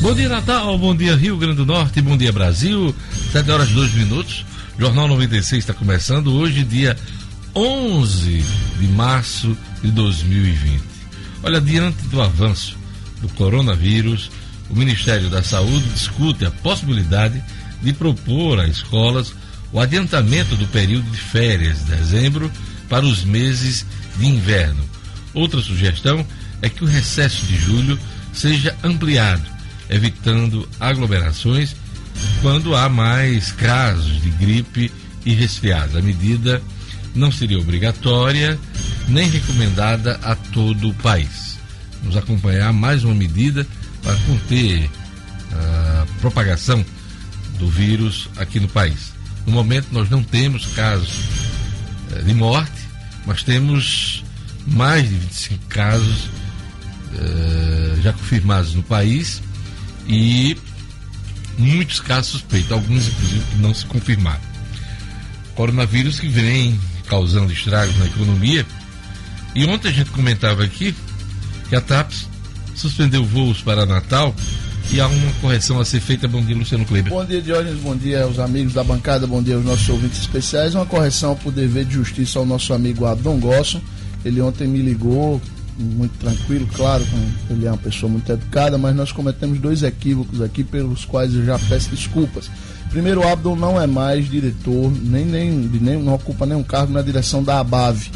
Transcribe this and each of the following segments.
Bom dia Natal, bom dia Rio Grande do Norte, bom dia Brasil. 7 horas e 2 minutos. Jornal 96 está começando hoje, dia 11 de março de 2020. Olha, diante do avanço do coronavírus, o Ministério da Saúde discute a possibilidade de propor às escolas o adiantamento do período de férias de dezembro para os meses de inverno. Outra sugestão é que o recesso de julho seja ampliado, evitando aglomerações quando há mais casos de gripe e resfriados. A medida não seria obrigatória nem recomendada a todo o país. Vamos acompanhar mais uma medida para conter a propagação do vírus aqui no país. No momento, nós não temos casos eh, de morte, mas temos mais de 25 casos eh, já confirmados no país e muitos casos suspeitos, alguns inclusive que não se confirmaram. Coronavírus que vem causando estragos na economia. E ontem a gente comentava aqui que a TAPS suspendeu voos para Natal e há uma correção a ser feita. Bom dia, Luciano Kleber. Bom dia, Diógenes. Bom dia aos amigos da bancada. Bom dia aos nossos ouvintes especiais. Uma correção por dever de justiça ao nosso amigo Abdon Gosso. Ele ontem me ligou, muito tranquilo, claro, ele é uma pessoa muito educada, mas nós cometemos dois equívocos aqui pelos quais eu já peço desculpas. Primeiro, o Abdon não é mais diretor, nem, nem, nem não ocupa nenhum cargo na direção da ABAV.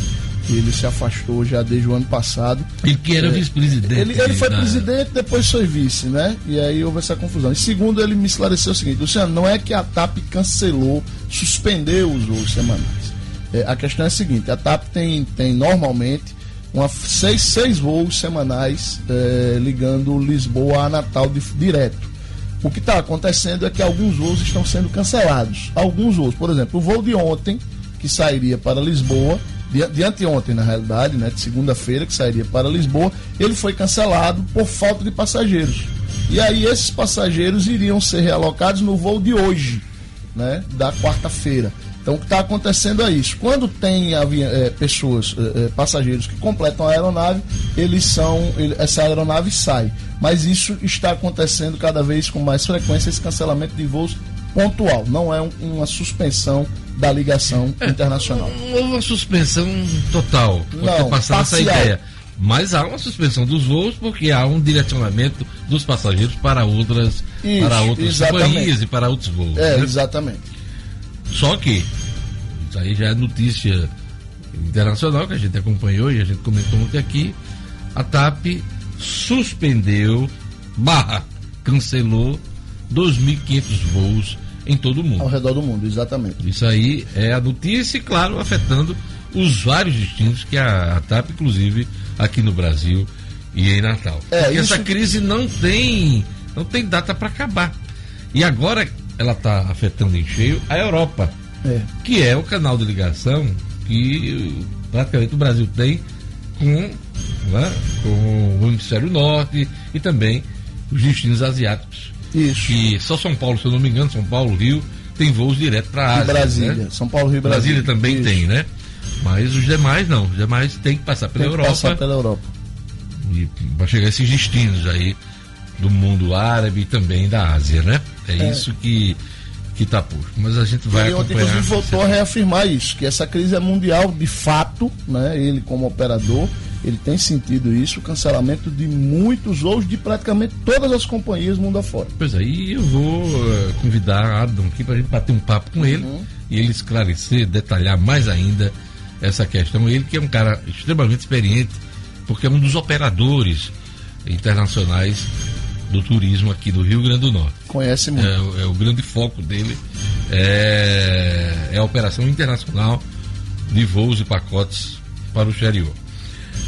Ele se afastou já desde o ano passado. Ele que era é, vice-presidente. Ele, ele foi da... presidente, depois foi vice, né? E aí houve essa confusão. E segundo, ele me esclareceu o seguinte: Luciano, não é que a TAP cancelou, suspendeu os voos semanais. É, a questão é a seguinte: a TAP tem, tem normalmente uma, seis, seis voos semanais é, ligando Lisboa a Natal de, direto. O que está acontecendo é que alguns voos estão sendo cancelados. Alguns voos, por exemplo, o voo de ontem, que sairia para Lisboa, de, de anteontem na realidade, né, de segunda-feira, que sairia para Lisboa, ele foi cancelado por falta de passageiros. E aí esses passageiros iriam ser realocados no voo de hoje, né, da quarta-feira. Então o que está acontecendo é isso. Quando tem é, pessoas, é, passageiros que completam a aeronave, eles são. Ele, essa aeronave sai. Mas isso está acontecendo cada vez com mais frequência, esse cancelamento de voos pontual, não é um, uma suspensão da ligação é, internacional. Uma suspensão total, não, passar essa ideia. Mas há uma suspensão dos voos porque há um direcionamento dos passageiros para outras, Isso, para outras companhias e para outros voos. É, né? exatamente. Só que, isso aí já é notícia internacional que a gente acompanhou e a gente comentou ontem aqui, a TAP suspendeu, barra, cancelou 2.500 voos em todo o mundo. Ao redor do mundo, exatamente. Isso aí é a notícia e, claro, afetando os vários destinos que a, a TAP, inclusive, aqui no Brasil e em Natal. É, Porque isso... essa crise não tem, não tem data para acabar. E agora ela está afetando em cheio a Europa, é. que é o canal de ligação que praticamente o Brasil tem com, né, com o Hemisfério Norte e também os destinos asiáticos. Isso. Que só São Paulo, se eu não me engano, São Paulo, Rio, tem voos direto para a Ásia. Brasília. Né? São Paulo, Rio, Brasília. Brasília também Isso. tem, né? Mas os demais não. Os demais tem que passar pela tem Europa. Passar pela Europa. E para chegar a esses destinos aí do mundo árabe e também da Ásia, né? É, é. isso que que está posto. Mas a gente vai e acompanhar. Inclusive voltou a reafirmar isso, que essa crise é mundial de fato, né? Ele como operador, ele tem sentido isso, o cancelamento de muitos voos de praticamente todas as companhias mundo afora. Pois aí é, eu vou uh, convidar Adam aqui para a gente bater um papo com ele uhum. e ele esclarecer, detalhar mais ainda essa questão. Ele que é um cara extremamente experiente, porque é um dos operadores internacionais do turismo aqui do Rio Grande do Norte. Conhece muito. É, é o grande foco dele é, é, a operação internacional de voos e pacotes para o exterior.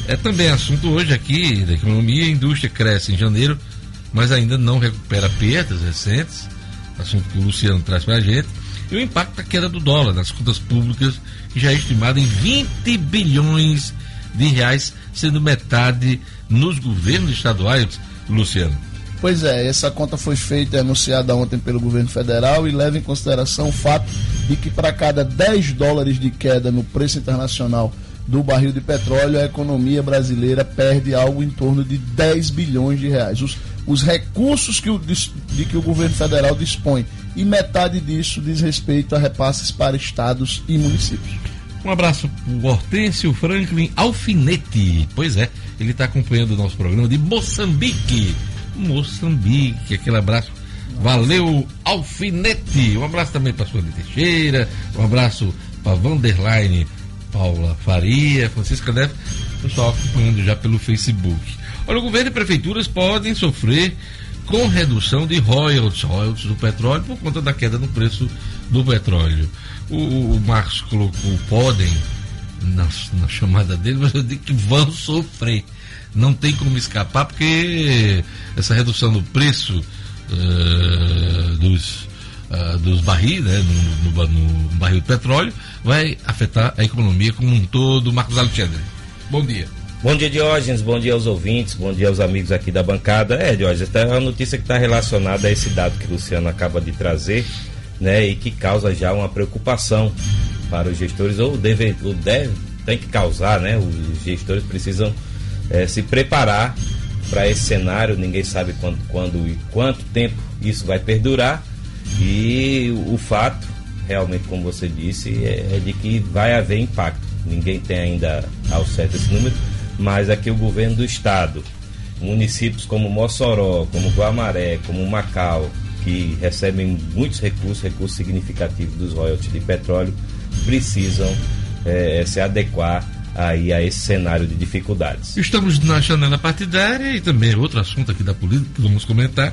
É também assunto hoje aqui da economia, a indústria cresce em janeiro, mas ainda não recupera perdas recentes, assunto que o Luciano traz para a gente, e o impacto da queda do dólar nas contas públicas, que já é estimado em 20 bilhões de reais, sendo metade nos governos estaduais, Luciano. Pois é, essa conta foi feita e anunciada ontem pelo governo federal e leva em consideração o fato de que para cada 10 dólares de queda no preço internacional do barril de petróleo, a economia brasileira perde algo em torno de 10 bilhões de reais. Os, os recursos que o, de que o governo federal dispõe. E metade disso diz respeito a repasses para estados e municípios. Um abraço para Hortêncio Franklin Alfinete. Pois é, ele está acompanhando o nosso programa de Moçambique. Moçambique, aquele abraço. Valeu, Alfinete. Um abraço também para Sueli Teixeira. Um abraço para Vanderline Paula Faria, Francisca Neves. Pessoal acompanhando já pelo Facebook. Olha, o governo e prefeituras podem sofrer com redução de royalties, royalties do petróleo por conta da queda no preço do petróleo. O, o Marcos colocou podem na, na, chamada dele, mas eu digo que vão sofrer. Não tem como escapar, porque essa redução do preço uh, dos, uh, dos barris, né, no, no, no, barril de petróleo, vai afetar a economia como um todo. Marcos Alexandre, bom dia. Bom dia, Diógenes. Bom dia aos ouvintes. Bom dia aos amigos aqui da bancada. É, Diógenes, é uma notícia que está relacionada a esse dado que o Luciano acaba de trazer, né? E que causa já uma preocupação para os gestores, ou deve, ou deve tem que causar, né? Os gestores precisam é, se preparar para esse cenário. Ninguém sabe quando, quando e quanto tempo isso vai perdurar. E o, fato, realmente, como você disse, é, é de que vai haver impacto. Ninguém tem ainda ao certo esse número mas aqui o governo do estado, municípios como Mossoró, como Guamaré, como Macau, que recebem muitos recursos, recursos significativos dos royalties de petróleo, precisam é, se adequar aí a esse cenário de dificuldades. Estamos na janela partidária e também outro assunto aqui da política que vamos comentar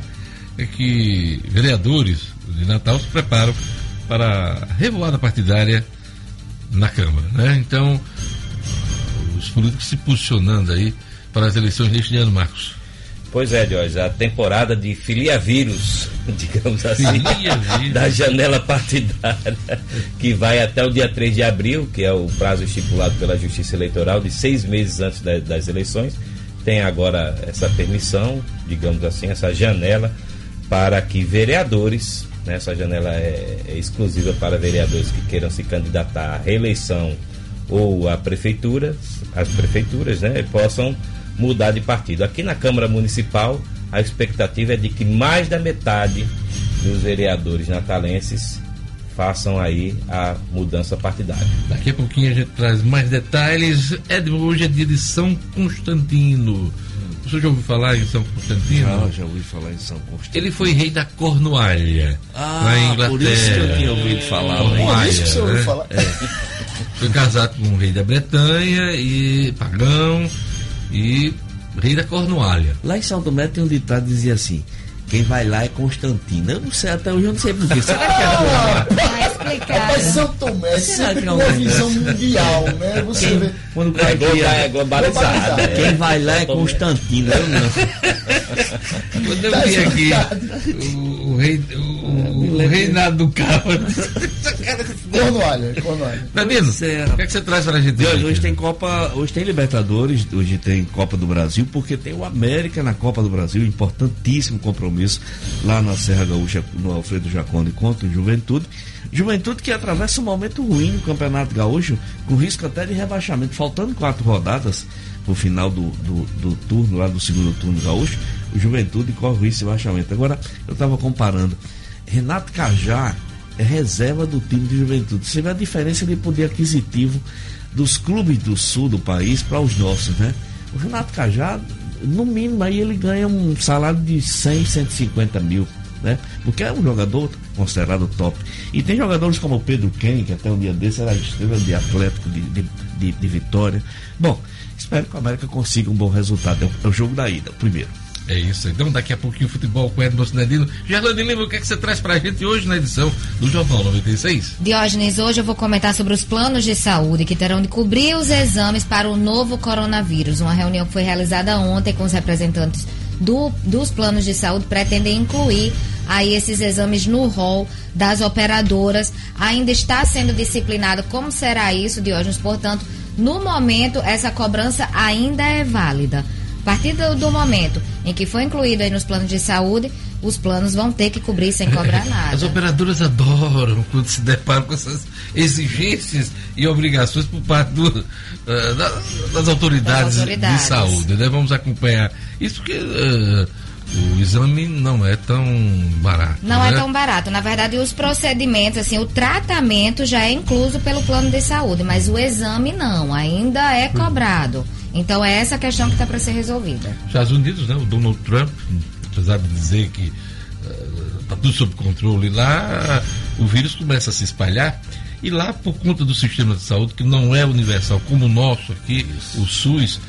é que vereadores de Natal se preparam para a revoada partidária na Câmara, né? Então, os políticos se posicionando aí para as eleições deste ano, Marcos. Pois é, Jorge, a temporada de filia vírus, digamos assim, da janela partidária, que vai até o dia 3 de abril, que é o prazo estipulado pela Justiça Eleitoral, de seis meses antes da, das eleições, tem agora essa permissão, digamos assim, essa janela, para que vereadores, né, essa janela é, é exclusiva para vereadores que queiram se candidatar à reeleição ou a prefeitura, as prefeituras, né, possam mudar de partido. Aqui na Câmara Municipal, a expectativa é de que mais da metade dos vereadores natalenses façam aí a mudança partidária. Daqui a pouquinho a gente traz mais detalhes. É, hoje é dia de São Constantino. Você já ouviu falar em São Constantino? Já, já ouvi falar em São Constantino. Ele foi rei da Cornualha, ah, na Inglaterra. Por isso que eu tinha ouvido falar. Cornualha, por isso que você ouviu né? falar. É. Foi casado com um rei da Bretanha e pagão e rei da Cornualha. Lá em São Tomé tem um ditado que dizia assim: quem vai lá é Constantino. Eu não sei, até hoje eu não sei porquê. Será que é Vai explicar. Mas São Tomé com uma visão mundial, né? Você quem, vê. Quando o cara é, é globalizado. É. Quem vai lá é Constantino, eu não. Quando eu vi aqui o, o rei, o, o reinado do carro. Cornualha, Cornualha. Danilo, o que, é que você traz pra gente hoje? Hoje tem Copa, hoje tem Libertadores, hoje tem Copa do Brasil, porque tem o América na Copa do Brasil, importantíssimo compromisso lá na Serra Gaúcha, no Alfredo Jacone contra o Juventude. Juventude que atravessa um momento ruim no Campeonato Gaúcho, com risco até de rebaixamento, faltando quatro rodadas no final do, do, do turno, lá do segundo turno gaúcho, o Juventude corre o risco de rebaixamento. Agora, eu estava comparando, Renato Cajá é reserva do time de Juventude. Você vê a diferença de poder aquisitivo dos clubes do sul do país para os nossos, né? O Renato Cajá no mínimo aí ele ganha um salário de 100, 150 mil, né? Porque é um jogador considerado top. E tem jogadores como o Pedro Ken, que até um dia desse era estrela de Atlético de, de, de, de Vitória. Bom, espero que o América consiga um bom resultado. É o é jogo da ida, o primeiro. É isso. Então, daqui a pouquinho, futebol com Edmo Cinedino. Gerlane Lima, o que, é que você traz pra gente hoje na edição do Jornal 96? Diógenes, hoje eu vou comentar sobre os planos de saúde que terão de cobrir os exames para o novo coronavírus. Uma reunião que foi realizada ontem com os representantes do, dos planos de saúde pretende incluir aí esses exames no rol das operadoras. Ainda está sendo disciplinado como será isso, Diógenes. Portanto, no momento, essa cobrança ainda é válida. A partir do, do, momento em que foi incluído aí nos planos de saúde, os planos vão ter que cobrir sem cobrar nada. As operadoras adoram quando se deparam com essas exigências e obrigações por parte do, uh, da, das, autoridades das, autoridades de saúde. Né? Vamos acompanhar isso que uh, o exame não é tão barato. Não né? é tão barato. Na verdade, os procedimentos, assim, o tratamento já é incluso pelo plano de saúde, mas o exame não, ainda é cobrado. Então é essa questão que está para ser resolvida. Estados Unidos, né? O Donald Trump, apesar de dizer que está tudo sob controle lá, o vírus começa a se espalhar. E lá, por conta do sistema de saúde, que não é universal como o nosso aqui, o SUS,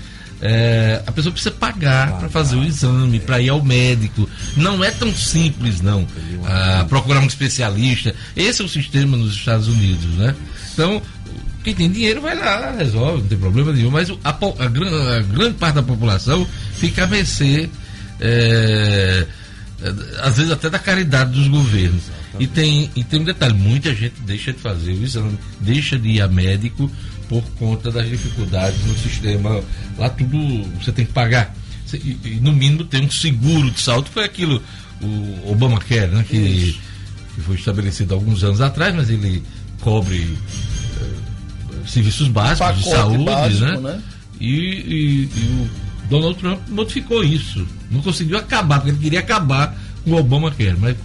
é, a pessoa precisa pagar para fazer o exame, para ir ao médico. Não é tão simples, não. Ah, procurar um especialista. Esse é o sistema nos Estados Unidos, né? Então, quem tem dinheiro vai lá, resolve, não tem problema nenhum. Mas a, a, a grande parte da população fica a mercê, é, às vezes até da caridade dos governos. E tem, e tem um detalhe, muita gente deixa de fazer o exame, deixa de ir a médico por conta das dificuldades no sistema. Lá tudo você tem que pagar. E, e no mínimo tem um seguro de saúde, foi aquilo, o Obamacare, né, que, que foi estabelecido alguns anos atrás, mas ele cobre serviços básicos de saúde, básico, né? né? E, e, e o Donald Trump modificou isso. Não conseguiu acabar, porque ele queria acabar com o Obamacare, mas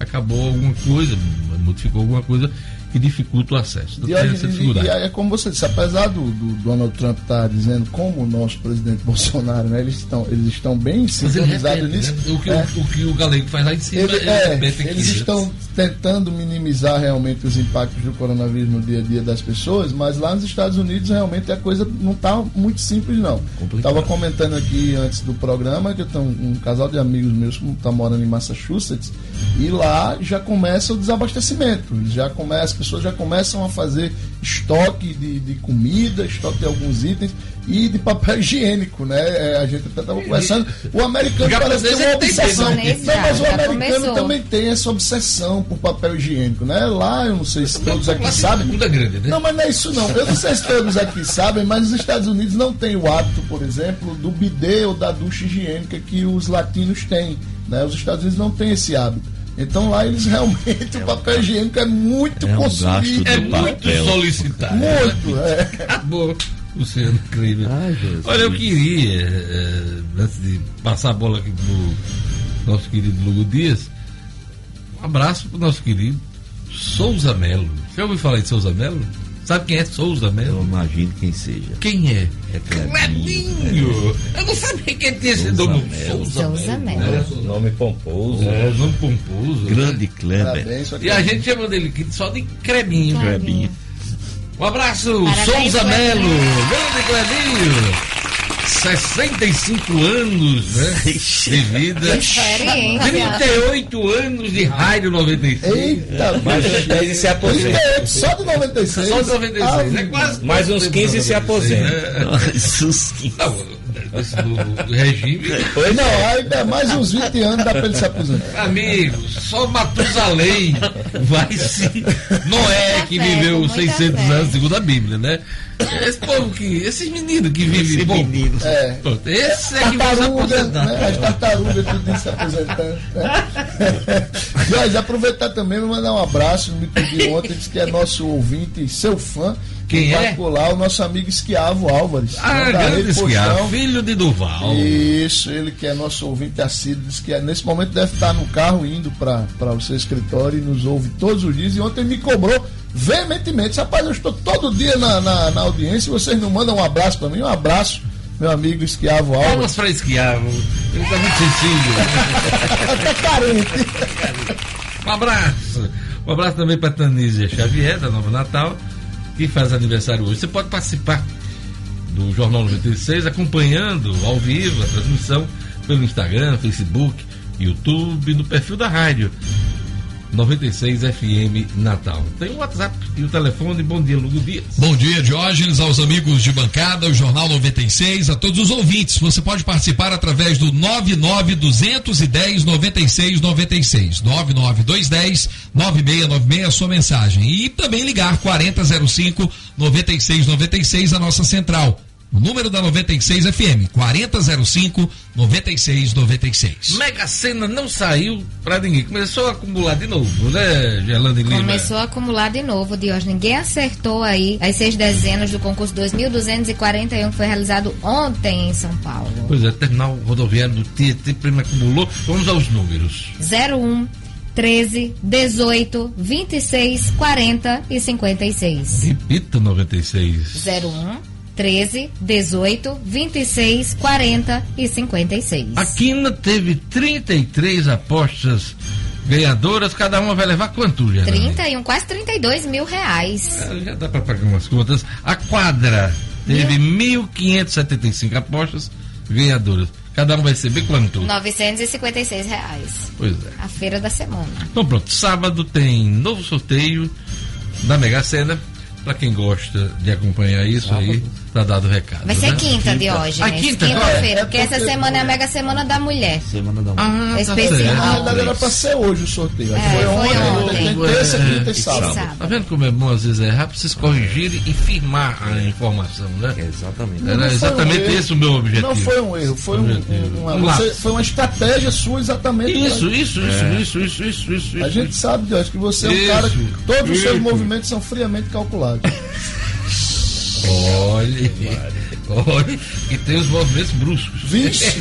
acabou alguma coisa, modificou alguma coisa que dificulta o acesso. Então, e, essa dificuldade. E, é como você disse, apesar do, do Donald Trump estar tá dizendo como o nosso presidente Bolsonaro, né, eles, estão, eles estão bem sintonizados nisso. Né? O, que, é, o, o, que o galego faz lá em cima, ele, é, eles aqui, estão tentando minimizar realmente os impactos do coronavírus no dia a dia das pessoas, mas lá nos Estados Unidos realmente a coisa não está muito simples não. Estava comentando aqui antes do programa que eu tenho um, um casal de amigos meus que está morando em Massachusetts e lá já começa o desabastecimento, já começa pessoas já começam a fazer estoque de, de comida, estoque de alguns itens e de papel higiênico, né? É, a gente até estava conversando. O americano já parece ter uma obsessão. Não, mas o americano começou. também tem essa obsessão por papel higiênico, né? Lá, eu não sei se todos aqui sabem. Grande, né? Não, mas não é isso não. Eu não sei se todos aqui sabem, mas os Estados Unidos não tem o hábito, por exemplo, do bidê ou da ducha higiênica que os latinos têm. Né? Os Estados Unidos não têm esse hábito. Então lá eles realmente, é o papel higiênico é muito é um consumido. É muito papel. solicitado. Muito, é. Acabou. Luciano Crime. Olha, eu queria, é, antes de passar a bola aqui pro nosso querido Lugo Dias, um abraço pro nosso querido Souza Melo. Já ouviu falar de Souza Melo? Sabe quem é Souza Melo? Eu imagino quem seja. Quem é? É Clebinho. Eu não sabia quem tinha esse nome. Souza Melo. É, nome pomposo. É, nome pomposo. Grande Kleber. E a gente chama dele só de Crebinho. Crebinho. Um abraço, Parabéns, Souza Melo. Grande Clebinho. 65 anos né, de vida. 38 anos de rádio 96. Eita, mais uns 10 e se aposenta. Só de 96. Só de 96. Ah, é quase mais uns 15 e se aposenta. Né? 15. do, regime. Pois não, ainda mais uns 20 anos dá pra ele se aposentar. Amigo, só Matusalém vai se. Noé que viveu 600 anos, segundo a Bíblia, né? Esse povo que. Esses meninos que vivem. Esses meninos. É. Esse é que vai se aposentar. Né? As tartarugas tudo se aposentando. Né? Jorge, aproveitar também e mandar um abraço. Me pediu ontem, disse que é nosso ouvinte, seu fã. Quem é? Particular, o nosso amigo Esquiavo Álvares. Ah, grande Esquiavo, filho de Duval. Isso, ele que é nosso ouvinte assíduo, diz que é, nesse momento deve estar no carro indo para o seu escritório e nos ouve todos os dias. E ontem me cobrou veementemente. Rapaz, eu estou todo dia na, na, na audiência e vocês não mandam um abraço para mim. Um abraço, meu amigo Esquiavo Álvares. Vamos para Esquiavo. Ele está muito sensível. Está carente. Um abraço. Um abraço também para Tanísia Xavier, da Nova Natal que faz aniversário hoje. Você pode participar do Jornal 96 acompanhando ao vivo a transmissão pelo Instagram, Facebook, YouTube, no perfil da rádio. 96 FM Natal. Tem o WhatsApp e o telefone. Bom dia, Lugo Dias. Bom dia, Diógenes, aos amigos de bancada, o Jornal 96, a todos os ouvintes. Você pode participar através do 99210 9696. 99210 9696, a sua mensagem. E também ligar 4005 9696, a nossa central. O número da 96 FM, 4005 9696. Mega Sena não saiu pra ninguém. Começou a acumular de novo, né, Gerlando e Lima? Começou a acumular de novo, Dios. Ninguém acertou aí as seis dezenas do concurso 2241 que foi realizado ontem em São Paulo. Pois é, terminal rodoviário do Tietê prima acumulou. Vamos aos números. 01 13, 18, 26, 40 e 56. Repita 96. 01 13, 18, 26, 40 e 56. A Quina teve 33 apostas ganhadoras, cada uma vai levar quanto, Gerlane? 31, quase 32 mil reais. Ah, Já dá pra pagar umas contas. A quadra teve 1.575 apostas ganhadoras. Cada um vai receber quanto? 956 reais. Pois é. A feira da semana. Então pronto, sábado tem novo sorteio da Mega Sena. Pra quem gosta de acompanhar isso aí, tá dado o recado. Vai ser né? quinta, Diógenes. Ah, quinta agora? Quinta-feira, É porque essa semana é a Mega Semana da Mulher. Semana da Ah, tá Especial. Na verdade era pra ser hoje o sorteio. É, foi foi ontem, ontem. tem terça, É, quinta e sábado. sábado. Tá vendo como é bom às vezes errar pra vocês corrigirem e firmar a informação, né? Exatamente. Era Não exatamente um esse o meu objetivo. Não foi um erro, foi um, um- uma, Um você- foi uma estratégia sua exatamente. Isso, isso, isso, isso, isso, isso, isso. A gente sabe, Deus, que você é um cara que todos os seus movimentos são friamente calculados. Olha, olha, que tem os movimentos bruscos. Vixe!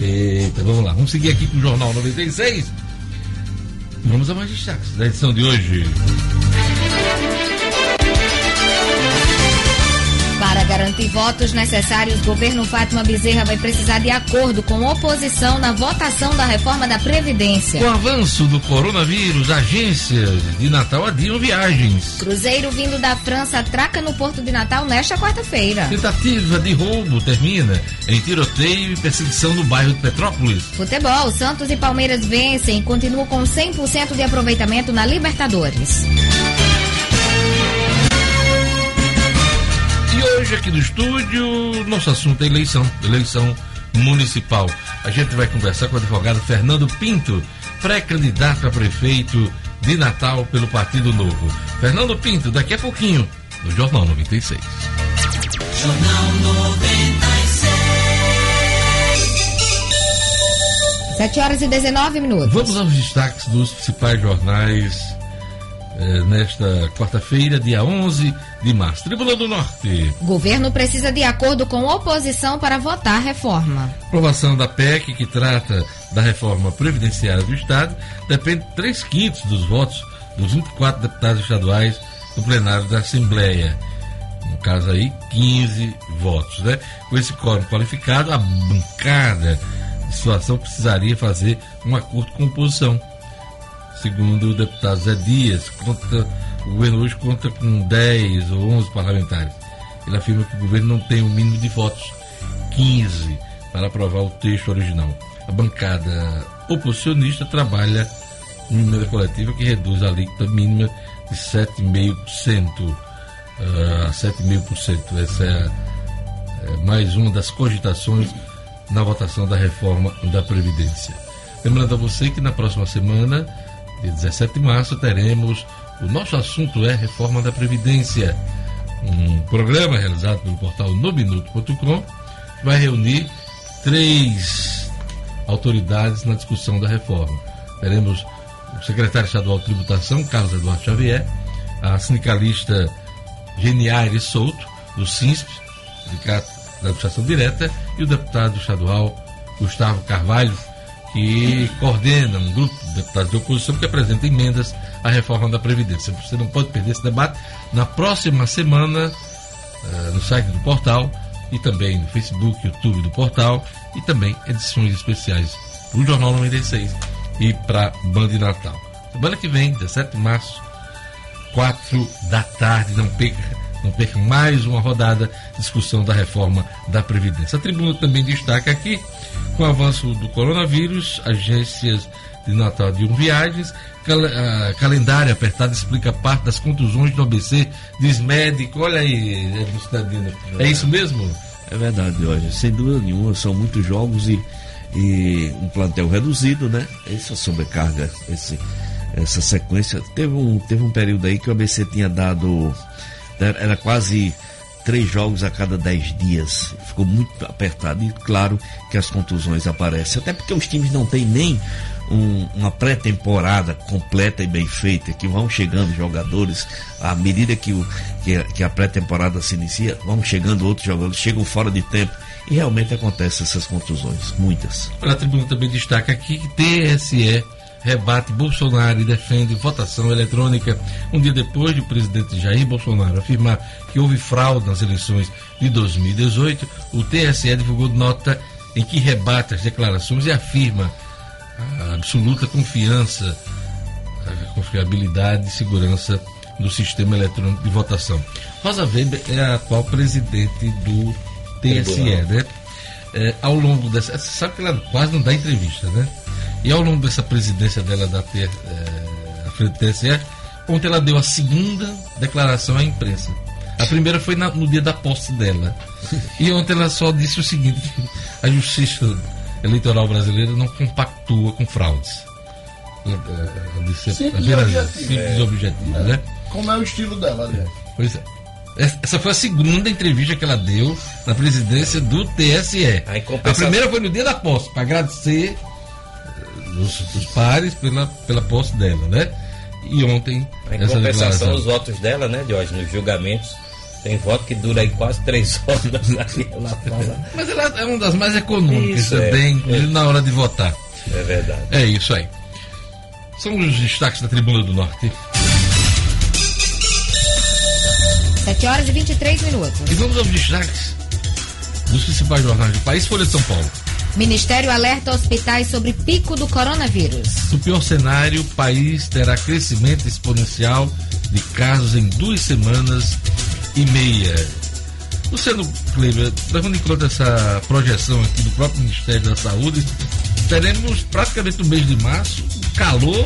Eita, vamos lá, vamos seguir aqui com o Jornal 96. Vamos a mais destaques da edição de hoje. Garantir votos necessários, o governo Fátima Bezerra vai precisar de acordo com oposição na votação da reforma da Previdência. Com o avanço do coronavírus, agências de Natal adiam viagens. Cruzeiro vindo da França atraca no Porto de Natal nesta quarta-feira. Tentativa de roubo termina em tiroteio e perseguição no bairro de Petrópolis. Futebol, Santos e Palmeiras vencem e continuam com 100% de aproveitamento na Libertadores. E hoje aqui no estúdio, nosso assunto é eleição, eleição municipal. A gente vai conversar com o advogado Fernando Pinto, pré-candidato a prefeito de Natal pelo Partido Novo. Fernando Pinto, daqui a pouquinho, no Jornal 96. Sete horas e 19 minutos. Vamos aos destaques dos principais jornais eh, nesta quarta-feira, dia 11 de março. Tribuna do Norte. Governo precisa de acordo com oposição para votar a reforma. Aprovação da PEC, que trata da reforma previdenciária do Estado, depende de 3 quintos dos votos dos 24 deputados estaduais no plenário da Assembleia. No caso aí, 15 votos. Né? Com esse quórum qualificado, a bancada de situação precisaria fazer um acordo com a oposição. Segundo o deputado Zé Dias, conta, o governo hoje conta com 10 ou 11 parlamentares. Ele afirma que o governo não tem o mínimo de votos, 15, para aprovar o texto original. A bancada oposicionista trabalha uma emenda coletiva que reduz a alíquota mínima de 7,5% ah, a 7,5%. Essa é, a- é mais uma das cogitações na votação da reforma da Previdência. Lembrando a você que na próxima semana, dia 17 de março, teremos o nosso assunto é Reforma da Previdência, um programa realizado pelo portal nominuto.com vai reunir três autoridades na discussão da reforma. Teremos o secretário estadual de tributação, Carlos Eduardo Xavier, a sindicalista Geniaire Souto, do SINSP, Sindicato da Administração Direta, e o deputado estadual Gustavo Carvalho, que coordena um grupo de deputados de oposição que apresenta emendas à reforma da Previdência. Você não pode perder esse debate. Na próxima semana, eh, no site do portal e também no Facebook, YouTube do portal e também edições especiais para o Jornal 96 e para Band Natal. Semana que vem, 17 de março, 4 da tarde, não perca, não perca mais uma rodada de discussão da reforma da Previdência. A tribuna também destaca aqui, com o avanço do coronavírus, agências de Natal de um viagens, cal ah, calendário apertado explica parte das contusões do ABC, diz médico, olha aí, Edson Cidadino. é isso mesmo? É verdade, hoje, sem dúvida nenhuma, são muitos jogos e, e um plantel reduzido, né? Essa sobrecarga, esse, essa sequência. Teve um, teve um período aí que o ABC tinha dado. Era quase três jogos a cada dez dias. Ficou muito apertado e claro que as contusões aparecem. Até porque os times não têm nem um, uma pré-temporada completa e bem feita, que vão chegando jogadores, à medida que, o, que a, que a pré-temporada se inicia, vão chegando outros jogadores, chegam fora de tempo. E realmente acontecem essas contusões, muitas. A tribuna também destaca aqui que TSE rebate Bolsonaro e defende votação eletrônica. Um dia depois de o presidente Jair Bolsonaro afirmar que houve fraude nas eleições de 2018, o TSE divulgou nota em que rebate as declarações e afirma a absoluta confiança, a confiabilidade e segurança do sistema eletrônico de votação. Rosa Weber é a atual presidente do TSE, né? É, ao longo dessa. Sabe que ela quase não dá entrevista, né? E ao longo dessa presidência dela da ter, é, à frente do TSE, ontem ela deu a segunda declaração à imprensa. A primeira foi na, no dia da posse dela. E ontem ela só disse o seguinte: a justiça eleitoral brasileira não compactua com fraudes. Ela disse Simples apenas objetivo. simples É. objetivo, né? Como é o estilo dela, aliás. Pois é. Essa foi a segunda entrevista que ela deu na presidência do TSE. A A compensação- primeira foi no dia da posse, para agradecer eh, os, os pares pela, pela posse dela, né? E ontem, Em essa compensação, os votos dela, né, Jorge, nos julgamentos, tem voto que dura aí quase três horas lá fora. Mas ela é uma das mais econômicas Isso, é. também, inclusive na hora de votar. É verdade. É isso aí. São os destaques da Tribuna do Norte. 7 horas e 23 minutos. E vamos aos destaques dos principais jornais do país. Folha de São Paulo. Ministério alerta hospitais sobre pico do coronavírus. No pior cenário, o país terá crescimento exponencial de casos em duas semanas e meia. Luciano Kleber, levando em conta essa projeção aqui do próprio Ministério da Saúde, teremos praticamente no mês de março o calor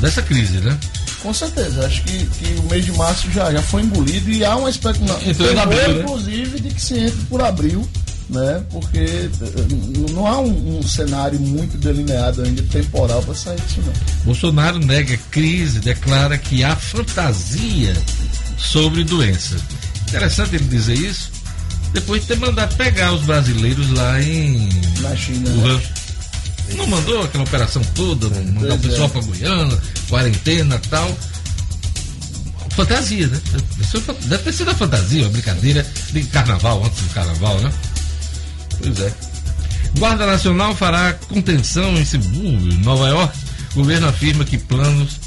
dessa crise, né? Com certeza, acho que, que o mês de março já, já foi engolido e há uma expectativa, Entrou em abril, né? inclusive, de que se entre por abril, né? Porque eh, não há um, um cenário muito delineado ainda temporal para sair disso, não. Bolsonaro nega crise, declara que há fantasia sobre doença. Interessante ele dizer isso, depois de ter mandado pegar os brasileiros lá em Na China. né? Não mandou aquela operação toda, mandar o Pois pessoal é. pra Guiana, quarentena e tal. Fantasia, né? Deve fa- Deve ter sido a fantasia, uma brincadeira de carnaval, antes do carnaval, né? Pois é. Guarda Nacional fará contenção em subúrbio, Nova York. O governo afirma que planos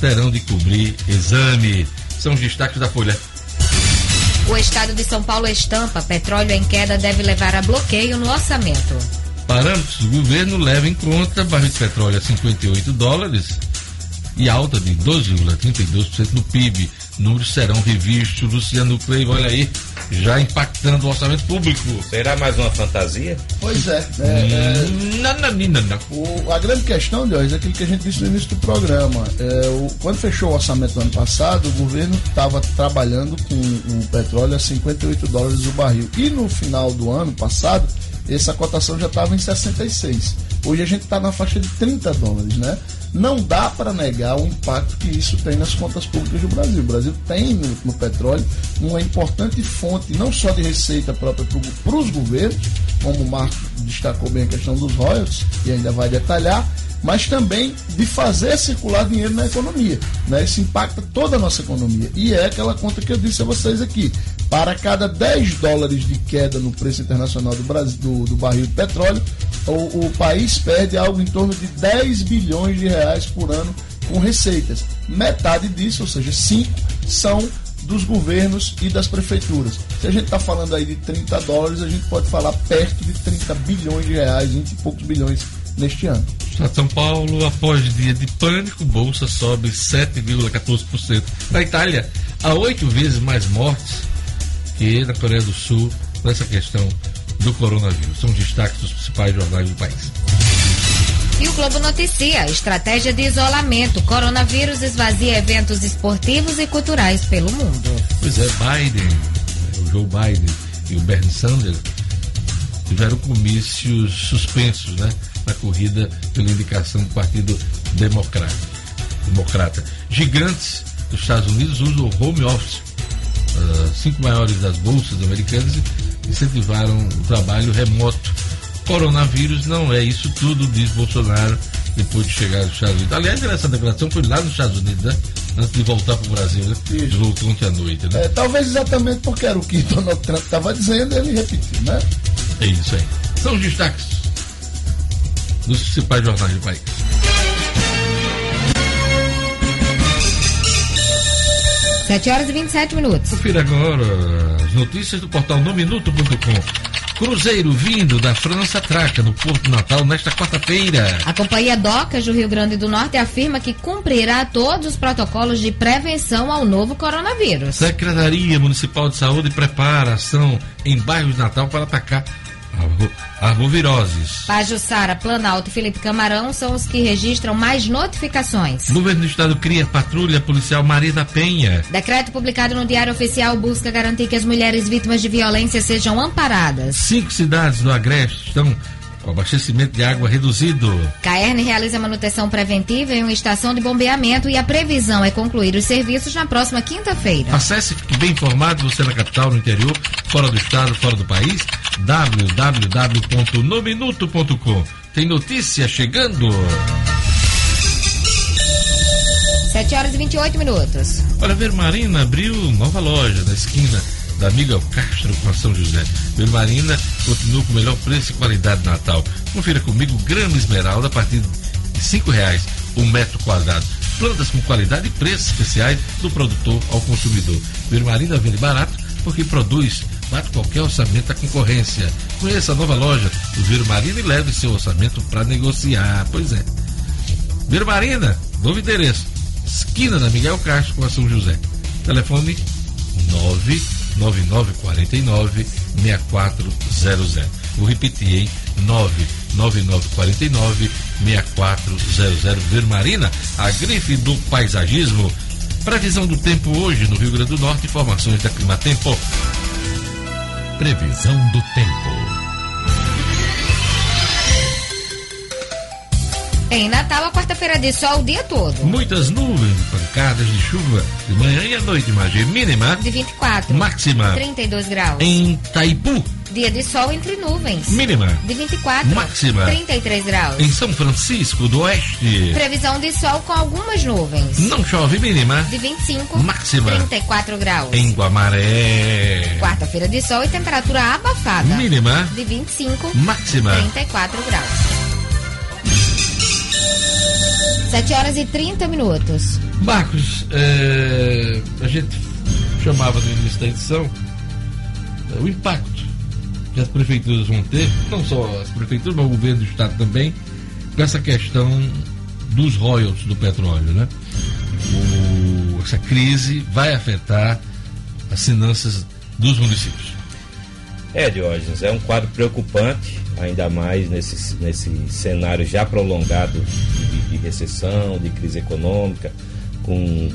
terão de cobrir exame. São os destaques da Folha. O estado de São Paulo estampa: petróleo em queda deve levar a bloqueio no orçamento. Parâmetros do governo levam em conta barril de petróleo a 58 dólares e alta de 12,32% no PIB. Números serão revistos. Luciano Cleiva, olha aí, já impactando o orçamento público. Será mais uma fantasia? Pois é. é, é, Não, não, não, não. O- a grande questão, Jorge, é aquilo que a gente disse no início do programa. É, o- quando fechou o orçamento do ano passado, o governo estava trabalhando com o petróleo a 58 dólares o barril. E no final do ano passado, essa cotação já estava em 66. Hoje a gente está na faixa de 30 dólares, né? Não dá para negar o impacto que isso tem nas contas públicas do Brasil. O Brasil tem no, no petróleo uma importante fonte, não só de receita própria para os governos, como o Marco destacou bem a questão dos royalties, e ainda vai detalhar, mas também de fazer circular dinheiro na economia. Né? Isso impacta toda a nossa economia. E é aquela conta que eu disse a vocês aqui. Para cada 10 dólares de queda no preço internacional do, Brasil, do, do barril de petróleo, o, o país perde algo em torno de 10 bilhões de reais por ano com receitas. Metade disso, ou seja, 5, são dos governos e das prefeituras. Se a gente está falando aí de 30 dólares, a gente pode falar perto de 30 bilhões de reais, 20 e poucos bilhões neste ano. Estado de São Paulo, após dia de pânico, bolsa sobe 7,14%. Na Itália, há oito vezes mais mortes que na Coreia do Sul nessa questão do coronavírus. São os destaques dos principais jornais do país. E o Globo noticia: estratégia de isolamento. Coronavírus esvazia eventos esportivos e culturais pelo mundo. Pois é, Biden, o Joe Biden e o Bernie Sanders tiveram comícios suspensos né, na corrida pela indicação do Partido Democrata. Democrata. Gigantes dos Estados Unidos usam o home office uh, cinco maiores das bolsas americanas incentivaram o trabalho remoto. Coronavírus não é isso tudo, diz Bolsonaro, depois de chegar aos Estados Unidos. Aliás, essa declaração foi lá nos Estados Unidos, né? Antes de voltar para o Brasil, né? Isso. Voltou ontem à noite, né? É, talvez exatamente porque era o que Donald Trump estava dizendo, ele repetiu, né? É isso aí. São os destaques dos principais jornais do país. Sete horas e 27 minutos. Confira agora as notícias do portal nominuto.com. Cruzeiro vindo da França atraca no Porto Natal nesta quarta-feira. A companhia Docas do Rio Grande do Norte afirma que cumprirá todos os protocolos de prevenção ao novo coronavírus. Secretaria Municipal de Saúde prepara ação em bairros de Natal para atacar arboviroses. Pajussara, Planalto e Felipe Camarão são os que registram mais notificações. O governo do estado cria patrulha policial Maria da Penha. Decreto publicado no Diário Oficial busca garantir que as mulheres vítimas de violência sejam amparadas. Cinco cidades do Agreste estão com abastecimento de água reduzido. Caerne realiza manutenção preventiva em uma estação de bombeamento e a previsão é concluir os serviços na próxima quinta-feira. Acesse, fique bem informado, você na capital, no interior, fora do estado, fora do país, www.nominuto.com. Tem notícia chegando. 7 horas e 28 minutos. Olha, Vermarina abriu nova loja na esquina da Miguel Castro com São José. Vermarina continua com o melhor preço e qualidade de Natal. Confira comigo grama esmeralda a partir de cinco reais um metro quadrado. Plantas com qualidade e preços especiais do produtor ao consumidor. Vermarina vende barato porque produz bate qualquer orçamento da concorrência. Conheça a nova loja do Vermarina e leve seu orçamento para negociar. Pois é. Vermarina, novo endereço. Esquina da Miguel Castro com a São José. Telefone 9 9949 6400. Vou repetir, hein? 99949 6400. Vermarina, a grife do paisagismo. Previsão do tempo hoje no Rio Grande do Norte, informações da Climatempo. Previsão do tempo. Em Natal, a quarta-feira de sol o dia todo. Muitas nuvens, pancadas de chuva de manhã e à noite, margem mínima De 24. máxima 32 graus. em Taipu, Dia de sol entre nuvens. mínima De 24. Máxima. 33 graus. em São Francisco do Oeste. Previsão de sol com algumas nuvens. Não chove mínima De 25. Máxima. 34 graus. em Guamaré. Quarta-feira de sol e temperatura abafada. Mínima De 25. máxima 34 graus. 7 horas e 30 minutos. Marcos, é, a gente chamava no início da edição é, o impacto que as prefeituras vão ter, não só as prefeituras, mas o governo do estado também, com essa questão dos royalties do petróleo, né? O- essa crise vai afetar as finanças dos municípios. É, Diógenes, é um quadro preocupante, ainda mais nesse, nesse cenário já prolongado de, de recessão, de crise econômica, com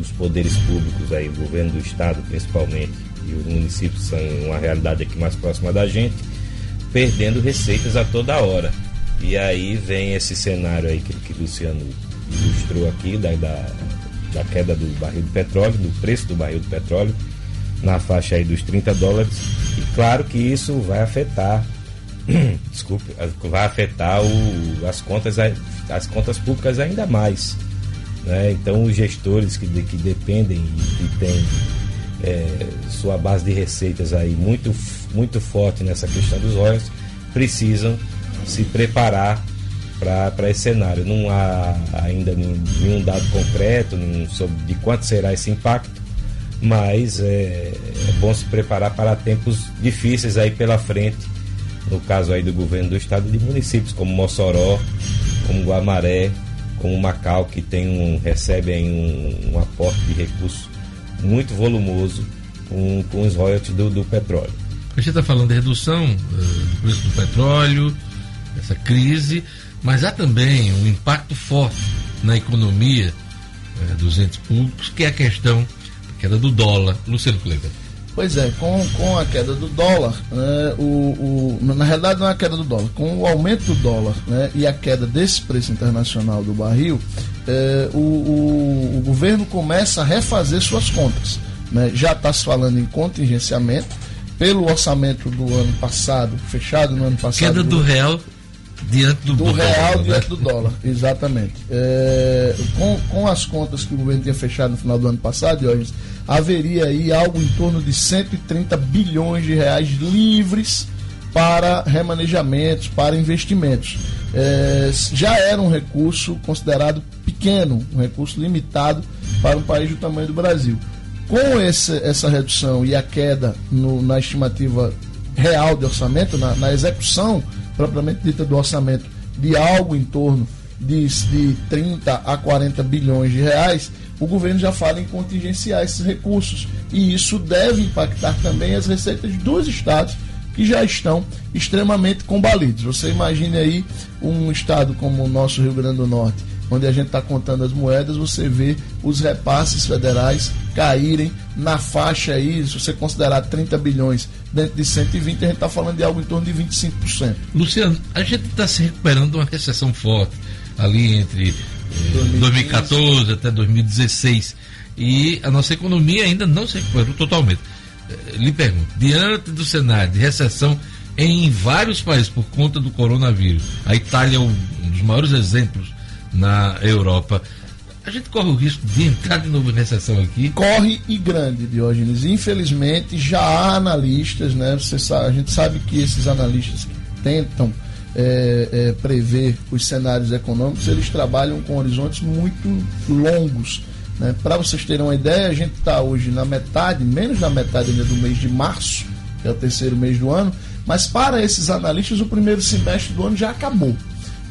os poderes públicos aí, o governo do estado principalmente, e os municípios são uma realidade aqui mais próxima da gente, perdendo receitas a toda hora. E aí vem esse cenário aí que, que o Luciano ilustrou aqui, da, da, da queda do barril de petróleo, do preço do barril de petróleo, na faixa aí dos 30 dólares. E claro que isso vai afetar, desculpe, vai afetar o, as, contas, as contas públicas ainda mais. né? Então os gestores que, que dependem e que têm é, sua base de receitas aí muito, muito forte nessa questão dos royalties, precisam se preparar para esse cenário. Não há ainda nenhum, nenhum dado concreto nenhum sobre de quanto será esse impacto, mas é, é bom se preparar para tempos difíceis aí pela frente, no caso aí do governo do estado de municípios como Mossoró, como Guamaré, como Macau, que tem um, recebe aí um, um aporte de recursos muito volumoso com, com os royalties do, do petróleo. A gente está falando de redução eh, do preço do petróleo, essa crise, mas há também um impacto forte na economia eh, dos entes públicos, que é a questão queda do dólar. Luciano Kleber. Pois é, com, com a queda do dólar, né, o, o- na realidade não é a queda do dólar, com o aumento do dólar né, e a queda desse preço internacional do barril, eh, o, o- o governo começa a refazer suas contas. né, já está se falando em contingenciamento pelo orçamento do ano passado, fechado no ano passado. Queda do, do real diante do, do, do real dólar, diante né? do dólar, exatamente. É, com, com as contas que o governo tinha fechado no final do ano passado, Diógenes, haveria aí algo em torno de 130 bilhões de reais livres para remanejamentos, para investimentos. É, já era um recurso considerado pequeno, um recurso limitado para um país do tamanho do Brasil. Com esse, essa redução e a queda no, na estimativa real de orçamento, na, na, execução propriamente dita do orçamento, de algo em torno de, de 30 a 40 bilhões de reais, o governo já fala em contingenciar esses recursos. E isso deve impactar também as receitas dos estados que já estão extremamente combalidos. Você imagine aí um estado como o nosso Rio Grande do Norte, onde a gente está contando as moedas, você vê os repasses federais caírem na faixa aí, se você considerar 30 bilhões dentro de 120, a gente está falando de algo em torno de 25%. Luciano, a gente está se recuperando de uma recessão forte ali entre eh, 2014 até 2016 e a nossa economia ainda não se recuperou totalmente. Eh, Lhe pergunto, diante do cenário de recessão em vários países por conta do coronavírus, a Itália é um dos maiores exemplos na Europa. A gente corre o risco de entrar de novo recessão aqui? Corre e grande, Diógenes. Infelizmente, já há analistas, né? Você sabe, a gente sabe que esses analistas que tentam é, é, prever os cenários econômicos, eles trabalham com horizontes muito longos. Né? Para vocês terem uma ideia, a gente está hoje na metade, menos da metade ainda do mês de março, que é o terceiro mês do ano, mas para esses analistas, o primeiro semestre do ano já acabou.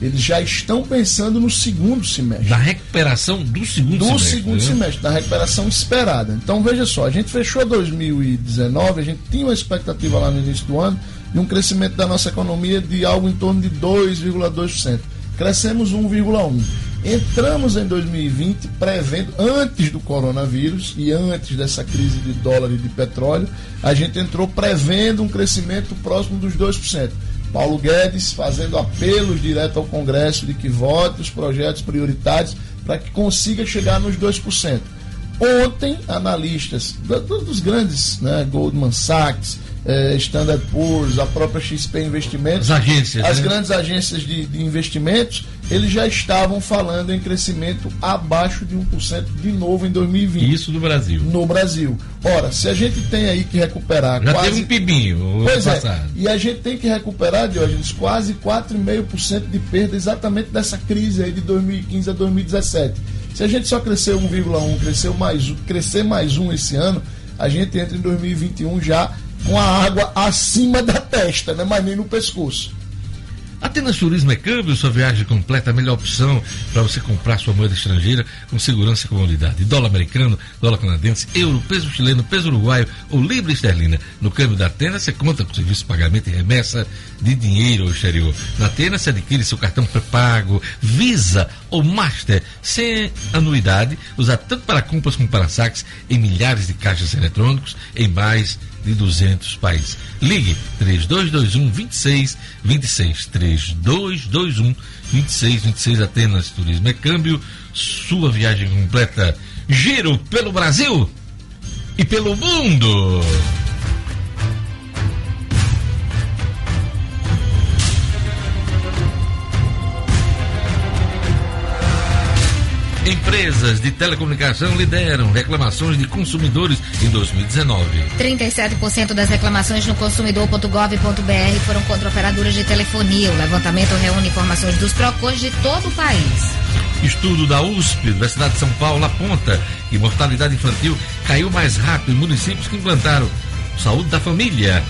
Eles já estão pensando no segundo semestre. Da recuperação do segundo do semestre. segundo né? semestre, da recuperação esperada. Então veja só, a gente fechou 2019, a gente tinha uma expectativa lá no início do ano de um crescimento da nossa economia de algo em torno de 2,2%. Crescemos 1,1%. Entramos em 2020 prevendo, antes do coronavírus e antes dessa crise de dólar e de petróleo, a gente entrou prevendo um crescimento próximo dos 2%. Paulo Guedes fazendo apelos direto ao Congresso de que vote os projetos prioritários para que consiga chegar nos 2%. Ontem, analistas dos grandes, né, Goldman Sachs, eh, Standard Poor's, a própria XP Investimentos, As agências, as né? grandes agências de, de investimentos, eles já estavam falando em crescimento abaixo de 1% de novo em 2020 Isso do Brasil. no Brasil. Ora, se a gente tem aí que recuperar Já quase teve um pibinho Pois é, passado. e a gente tem que recuperar, Diógenes, quase 4,5% de perda exatamente dessa crise aí de 2015 a 2017. Se a gente só cresceu 1,1, cresceu mais, crescer mais um esse ano, a gente entra em 2021 já com a água acima da testa, né? mas nem no pescoço. Atenas Turismo é câmbio, sua viagem completa, a melhor opção para você comprar sua moeda estrangeira com segurança e comodidade. Dólar americano, dólar canadense, euro, peso chileno, peso uruguaio ou libra esterlina. No câmbio da Atenas você conta com serviço de pagamento e remessa de dinheiro ao exterior. Na Atenas você adquire seu cartão pré-pago, Visa ou Master, sem anuidade, usar tanto para compras como para saques em milhares de caixas eletrônicos em mais de 200 países. Ligue 3221 26 26 3221 26 26 Atenas Turismo é câmbio. Sua viagem completa. Giro pelo Brasil e pelo mundo. Empresas de telecomunicação lideram reclamações de consumidores em 2019. 37% das reclamações no consumidor.gov.br foram contra operadoras de telefonia. O levantamento reúne informações dos PROCONs de todo o país. Estudo da USP, Universidade de São Paulo, aponta que mortalidade infantil caiu mais rápido em municípios que implantaram saúde da família.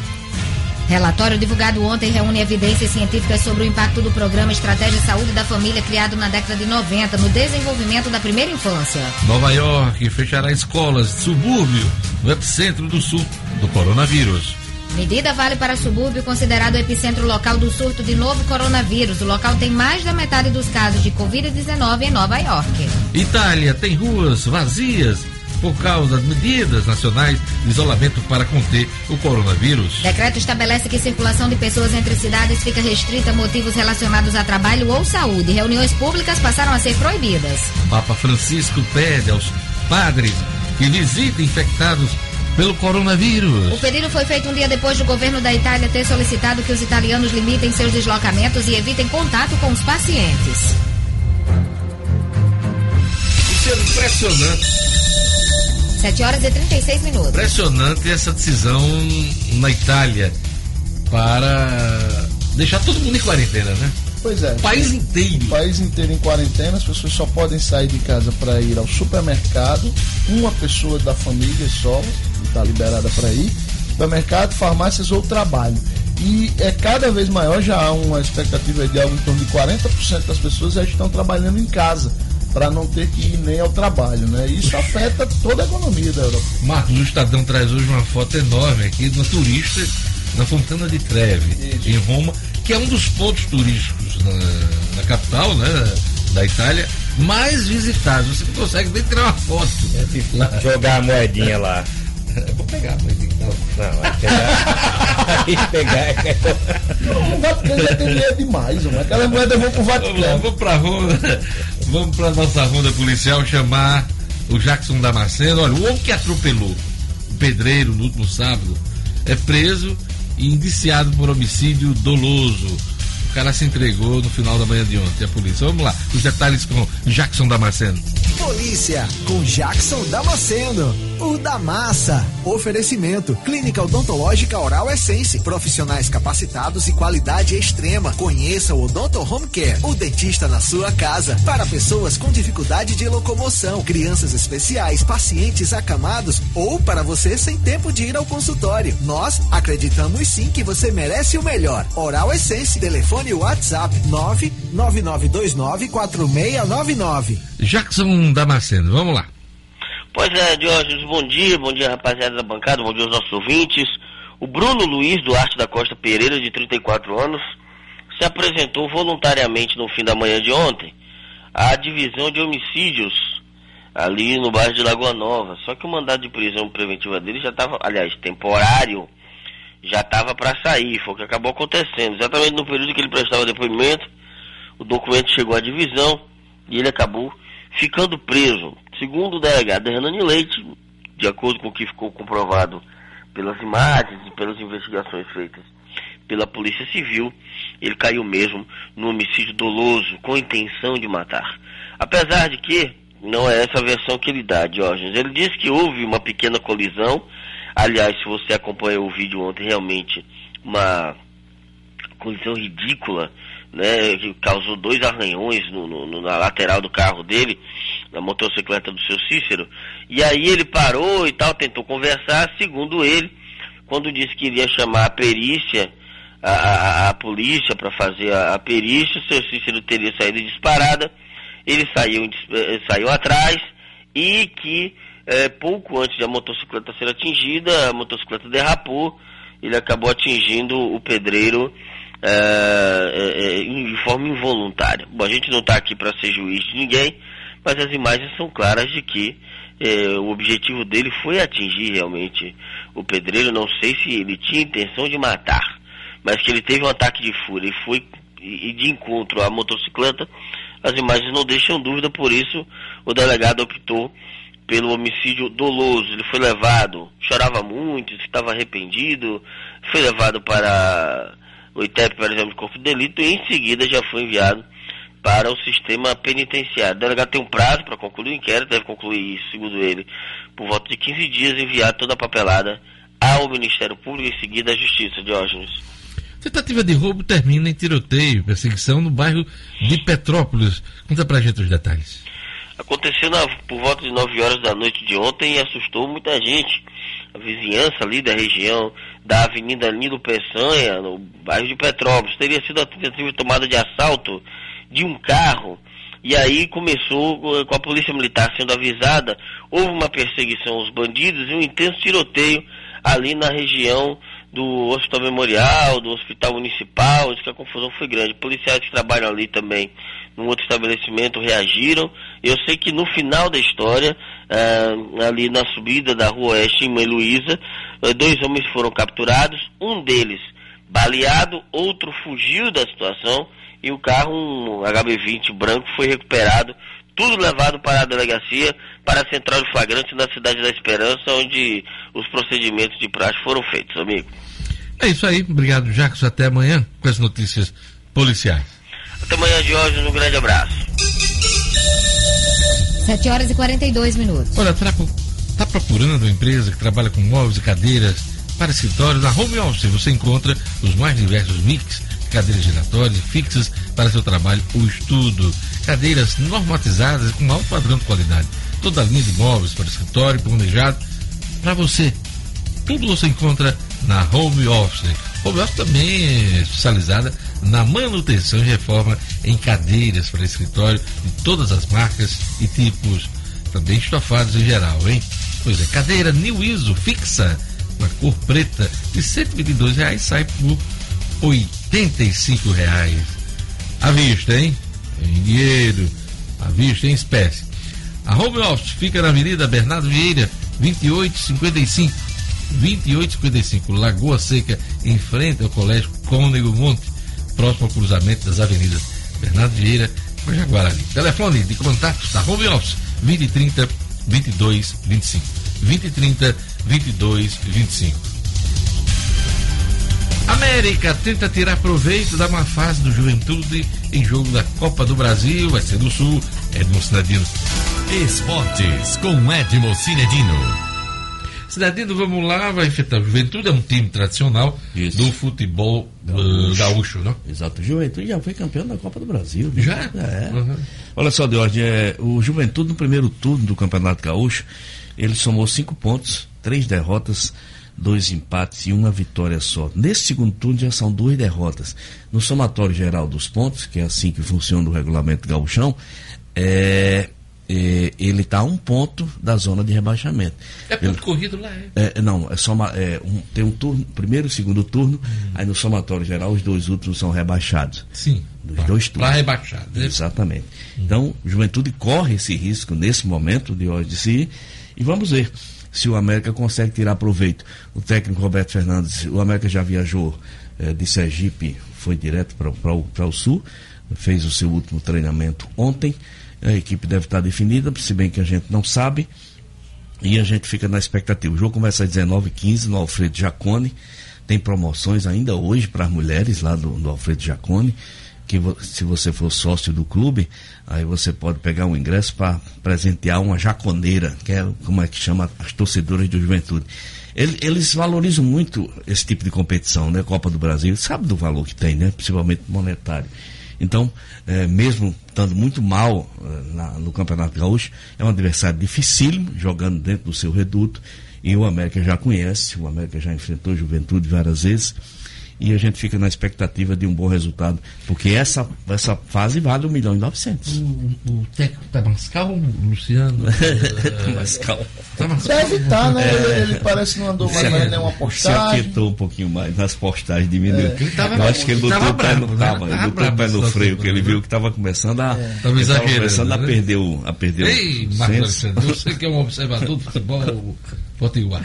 Relatório divulgado ontem reúne evidências científicas sobre o impacto do programa Estratégia de Saúde da Família criado na década de 90 no desenvolvimento da primeira infância. Nova York fechará escolas de subúrbio no epicentro do sul do coronavírus. Medida vale para subúrbio considerado o epicentro local do surto de novo coronavírus. O local tem mais da metade dos casos de Covid-19 em Nova York. Itália tem ruas vazias por causa das medidas nacionais de isolamento para conter o coronavírus. Decreto estabelece que circulação de pessoas entre cidades fica restrita a motivos relacionados a trabalho ou saúde. Reuniões públicas passaram a ser proibidas. Papa Francisco pede aos padres que visita infectados pelo coronavírus. O pedido foi feito um dia depois do governo da Itália ter solicitado que os italianos limitem seus deslocamentos e evitem contato com os pacientes. Isso é impressionante. 7 horas e 36 minutos. Impressionante essa decisão na Itália para deixar todo mundo em quarentena, né? Pois é. O país inteiro. O país inteiro em quarentena, as pessoas só podem sair de casa para ir ao supermercado, uma pessoa da família só está liberada para ir, supermercado, farmácias ou trabalho. E é cada vez maior, já há uma expectativa de algo em torno de 40% das pessoas já estão trabalhando em casa para não ter que ir nem ao trabalho, né? Isso afeta toda a economia da Europa. Marcos, o Estadão traz hoje uma foto enorme aqui de uma turista na Fontana de Trevi, Isso. em Roma, que é um dos pontos turísticos na, na capital, né, da Itália, mais visitados. Você não consegue nem tirar uma foto. Lá. Jogar a moedinha lá. Vou pegar, mas então. Não, aí pegar. aí pegar. O Vaticano já tem dinheiro demais, mano. Aquela moeda vão pro Vamos lá, Vaticano. vamos pra ronda, vamos pra nossa ronda policial chamar o Jackson Damasceno. Olha, o homem que atropelou o pedreiro no último sábado é preso e indiciado por homicídio doloso. O cara se entregou no final da manhã de ontem, a polícia. Vamos lá, os detalhes com Jackson Damasceno. Polícia, com Jackson Damasceno, o da massa. Oferecimento, Clínica Odontológica Oral Essence, profissionais capacitados e qualidade extrema. Conheça o Odonto Home Care, o dentista na sua casa. Para pessoas com dificuldade de locomoção, crianças especiais, pacientes acamados ou para você sem tempo de ir ao consultório. Nós acreditamos sim que você merece o melhor. Oral Essence, telefone WhatsApp 999294699. Jackson Damasceno, vamos lá. Pois é, Diógenes, bom dia, bom dia rapaziada da bancada, bom dia aos nossos ouvintes. O Bruno Luiz Duarte da Costa Pereira, de 34 anos, se apresentou voluntariamente no fim da manhã de ontem à divisão de homicídios ali no bairro de Lagoa Nova. Só que o mandado de prisão preventiva dele já estava, aliás, temporário, já estava para sair, foi o que acabou acontecendo. Exatamente no período que ele prestava depoimento, o documento chegou à divisão e ele acabou ficando preso. Segundo o delegado Hernani Leite, de acordo com o que ficou comprovado pelas imagens e pelas investigações feitas pela Polícia Civil, ele caiu mesmo no homicídio doloso com intenção de matar. Apesar de que não é essa a versão que ele dá, Diógenes. Ele disse que houve uma pequena colisão. Aliás, se você acompanhou o vídeo ontem, realmente uma colisão ridícula, né, que causou dois arranhões no, no- na lateral do carro dele, na motocicleta do seu Cícero. E aí ele parou e tal, tentou conversar, segundo ele, quando disse que iria chamar a perícia, a, a- a polícia para fazer a, a perícia, o seu Cícero teria saído disparada, ele saiu, eh, saiu atrás e que eh, pouco antes da motocicleta ser atingida, a motocicleta derrapou, ele acabou atingindo o pedreiro eh, eh, eh, de forma involuntária. Bom, a gente não está aqui para ser juiz de ninguém, mas as imagens são claras de que eh, o objetivo dele foi atingir realmente o pedreiro. Não sei se ele tinha intenção de matar, mas que ele teve um ataque de fúria e foi e de encontro à motocicleta. As imagens não deixam dúvida, por isso o delegado optou pelo homicídio doloso. Ele foi levado, chorava muito, estava arrependido, foi levado para o ITEP para exame de corpo de delito e em seguida já foi enviado para o sistema penitenciário. O delegado tem um prazo para concluir o inquérito, deve concluir isso, segundo ele, por volta de 15 dias, enviar toda a papelada ao Ministério Público e em seguida à Justiça, Diógenes. Tentativa de roubo termina em tiroteio, perseguição no bairro de Petrópolis. Conta pra gente os detalhes. Aconteceu na- por volta de 9 horas da noite de ontem e assustou muita gente. A vizinhança ali da região da Avenida Nilo Peçanha, no bairro de Petrópolis, teria sido a tentativa de tomada de assalto de um carro. E aí começou eh, com a polícia militar sendo avisada, houve uma perseguição aos bandidos e um intenso tiroteio ali na região do Hospital Memorial, do Hospital Municipal, que a confusão foi grande. Policiais que trabalham ali também num outro estabelecimento reagiram. Eu sei que no final da história, ah, ali na subida da Rua Oeste em Mãe Luísa, eh, dois homens foram capturados, um deles baleado, outro fugiu da situação e o carro, um HB20 branco, foi recuperado tudo levado para a delegacia, para a central de flagrante na cidade da Esperança, onde os procedimentos de praxe foram feitos, amigo. É isso aí, obrigado, Jacques. Até amanhã com as notícias policiais. Até amanhã, Jorge, um grande abraço. 7 horas e 42 minutos. Olha, está tá procurando uma empresa que trabalha com móveis e cadeiras para escritório na Home Office. Você encontra os mais diversos mix, cadeiras giratórias e fixas para seu trabalho ou estudo. Cadeiras normatizadas com alto padrão de qualidade. Toda a linha de móveis para escritório planejado para você. Tudo você encontra na Home Office. Home Office também é especializada na manutenção e reforma em cadeiras para escritório de todas as marcas e tipos, também estofados em geral, hein? Pois é, cadeira New ISO fixa, na cor preta, de 122 reais sai por 85 reais. À vista, hein? Em dinheiro, à vista, em espécie. A Home Office fica na Avenida Bernardo Vieira, 2855. 2855, Lagoa Seca, em frente ao Colégio Cônego Monte próximo ao cruzamento das avenidas Bernardo Vieira com Jaguarari. Telefone de contato da Home Office 2030 22 25. 2030 22 25. América tenta tirar proveito da má fase do Juventude em jogo da Copa do Brasil, vai ser do Sul, Edmo Sinadino. Esportes com Edmo Cinedino. Cidadino, vamos lá, vai enfrentar o Juventude, é um time tradicional Isso. do futebol uh, gaúcho, não? Exato. O Juventude já foi campeão da Copa do Brasil. Já? É. Uhum. Olha só, Deorde, é, o Juventude no primeiro turno do Campeonato Gaúcho, ele somou cinco pontos, três derrotas, dois empates e uma vitória só. Nesse segundo turno já são duas derrotas. No somatório geral dos pontos, que é assim que funciona o regulamento gauchão, é, é, ele está a um ponto da zona de rebaixamento. É ponto Ele- corrido lá, é. é, não, é soma, é, um- tem um turno, primeiro e segundo turno, Hum. aí no somatório geral os dois últimos são rebaixados. Sim. Dos Pra- dois turnos. rebaixar. né? Exatamente. Então, Juventude corre esse risco nesse momento de hoje de si e vamos ver se o América consegue tirar proveito. O técnico Roberto Fernandes, o América já viajou eh, de Sergipe, foi direto para o sul, fez o seu último treinamento ontem. A equipe deve estar definida, se bem que a gente não sabe. E a gente fica na expectativa. O jogo começa às 19h15 no Alfredo Jacone. Tem promoções ainda hoje para as mulheres lá do, do Alfredo Jacone. Que se você for sócio do clube, aí você pode pegar um ingresso para presentear uma jaconeira, que é como é que chama as torcedoras do Juventude. Ele- Eles valorizam muito esse tipo de competição, né? Copa do Brasil, sabe do valor que tem, né? Principalmente monetário. Então, eh, mesmo estando muito mal eh, na- no Campeonato Gaúcho, é um adversário dificílimo, jogando dentro do seu reduto, e o América já conhece, o América já enfrentou Juventude várias vezes, e a gente fica na expectativa de um bom resultado, porque essa, essa fase vale 1 milhão e 900. O, o técnico tá mais calmo, Luciano. Mas calma. Tá mais calmo. Deve estar, né? Ele, ele parece que não andou mais nenhuma Se postagem. aquietou um pouquinho mais nas postagens, diminuiu. Tava- Eu acho que ele botou o pé no, né? tava, Tava botou o pé bravo no freio, que ele viu que estava começando a. Tava ele tava exagerando, começando a né? perder o. A perder Ei, o Marcos. Alexandre, você que é um observador do futebol potiguar.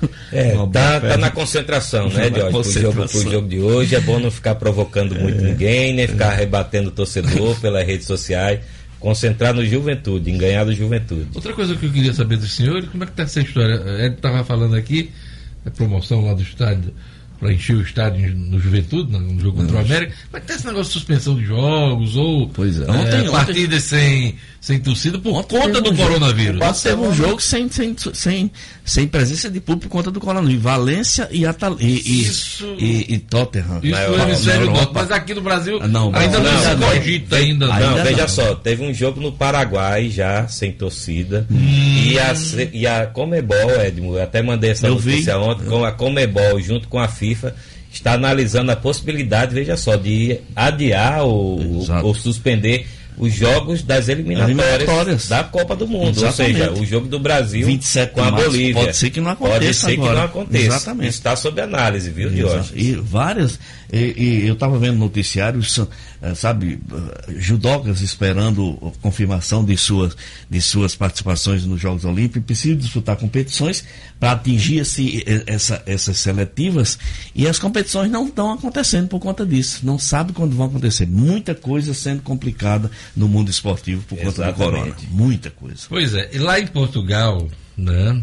É, Uma tá, tá na concentração, né, Jorge? Pro jogo, concentração. pro jogo de hoje. É bom não ficar provocando muito ninguém, nem ficar rebatendo o torcedor pelas redes sociais. Concentrar no juventude, em ganhar do juventude. Outra coisa que eu queria saber do senhor, como é que tá essa história? Ele estava falando aqui, a promoção lá do estádio, para encher o estádio no Juventude, no jogo contra o América. É que tá esse negócio de suspensão de jogos ou Pois é. é, Ontem- ontem- partidas sem, sem torcida por Ontem conta do um jogo- coronavírus? Ontem teve um jogo sem, sem, sem, sem presença de público por conta do coronavírus. Valência e, Atal e, e, Isso- e, e Tottenham. Isso no hemisfério norte, mas aqui no Brasil não, ainda não, Brasil se ainda cogita ainda. Ainda não, veja não. só, teve um jogo no Paraguai já, sem torcida. Hum. E, a, e a Comebol, Edmo, eu até mandei essa Eu vi. notícia ontem, com a Comebol junto com a FIFA, está analisando a possibilidade, veja só, de adiar ou, ou suspender os jogos das eliminatórias, Eliminatórias. da Copa do Mundo. Exatamente. Ou seja, o jogo do Brasil 27 com a março, Bolívia. pode ser que não Pode aconteça ser que agora. não aconteça. Exatamente. Está sob análise, viu. Diógenes? E várias. E, e eu estava vendo noticiários, sabe, eh, judocas esperando confirmação de suas, de suas participações nos Jogos Olímpicos, precisam disputar competições para atingir esse, eh, essa, essas seletivas e as competições não estão acontecendo por conta disso. Não sabe quando vão acontecer. Muita coisa sendo complicada no mundo esportivo por conta do corona. Muita coisa. Pois é, e lá em Portugal, né?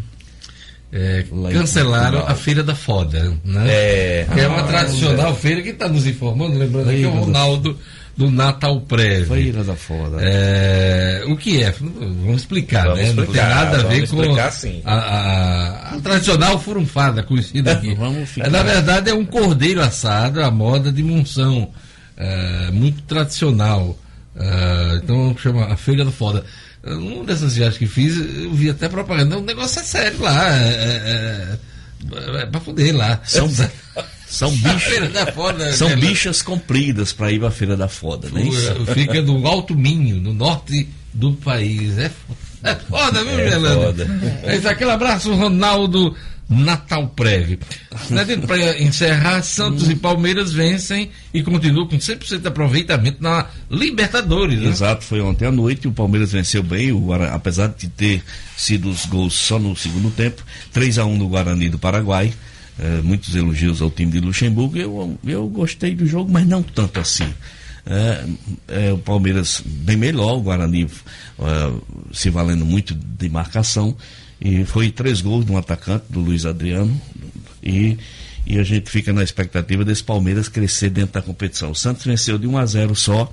É, cancelaram a Feira da Foda, né? É. Que é uma tradicional feira que está nos informando, lembrando aqui, é o da- Ronaldo do Natal Prévio. Feira da foda. É, o que é? Vamos explicar, Vamos né? Não tem explicar, nada a ver com explicar, sim. a, a- a tradicional furunfada conhecida aqui. É, Na verdade, é um cordeiro assado à moda de Monção, é, muito tradicional. É, então chama a Feira do Foda. Uma dessas viagens que fiz, eu vi até propaganda. O negócio é sério lá. É, é, é, é pra fuder lá. São, são bichos. Da Foda. São né? bichas compridas para ir para a Feira da Foda, não é isso? O- Fica no Alto Minho, no norte do país. É, fo- é foda, viu, É Gelando? foda. É isso, aquele abraço, Ronaldo Natal Prévio. Para encerrar, Santos e Palmeiras vencem e continuam com 100% de aproveitamento na Libertadores. Né? Exato, foi ontem à noite, o Palmeiras venceu bem, o apesar de ter sido os gols só no segundo tempo, 3 a 1 no Guarani do Paraguai. Eh, muitos elogios ao time de Luxemburgo. Eu, eu gostei do jogo, mas não tanto assim. Eh, eh, o Palmeiras bem melhor, o Guarani se valendo muito de marcação. E foi três gols de um atacante, do Luiz Adriano. E, e a gente fica na expectativa desse Palmeiras crescer dentro da competição. O Santos venceu de 1 a 0 só.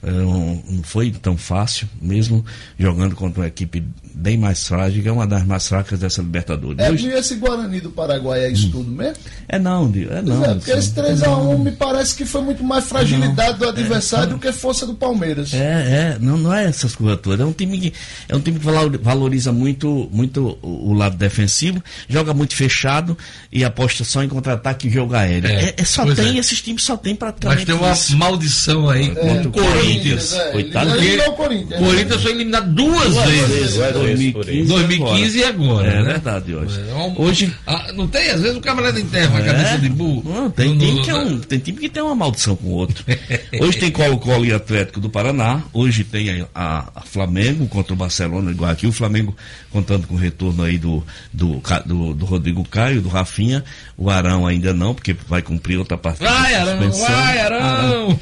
É, Não, não foi tão fácil, mesmo jogando contra uma equipe bem mais frágil, que é uma das mais fracas dessa Libertadores. É, Hoje- esse Guarani do Paraguai é isso tudo mesmo? é não, Dio, é não. É, porque esse são- 3x1 me parece que foi muito mais fragilidade do adversário do que força do Palmeiras. É, é, não, não é essas coisas todas. É um time que, é um time que valor- valoriza muito, muito o, lado defensivo, joga muito fechado e aposta só em contra-ataque e jogo aéreo. É, É, é só pois tem, é. esses times só tem Mas praticamente tem uma isso. maldição aí contra o Corinthians. é, coitado. ele eliminou o O Corinthians. Corinthians foi eliminado duas, vezes. Duas vezes por isso. 2015 e agora. É né? verdade, hoje. É um- Hoje Ah, não tem? Às vezes o camarada enterra a cabeça de burro. Não, tem, No- time que é um, tem time que tem uma maldição com o outro. Hoje tem Colo-Colo e Atlético do Paraná. Hoje tem a, a Flamengo contra o Barcelona, igual aqui. O Flamengo contando com o retorno aí do, do, do, do Rodrigo Caio, do Rafinha. O Arão ainda não, porque vai cumprir outra partida. Vai, Arão, vai, Arão!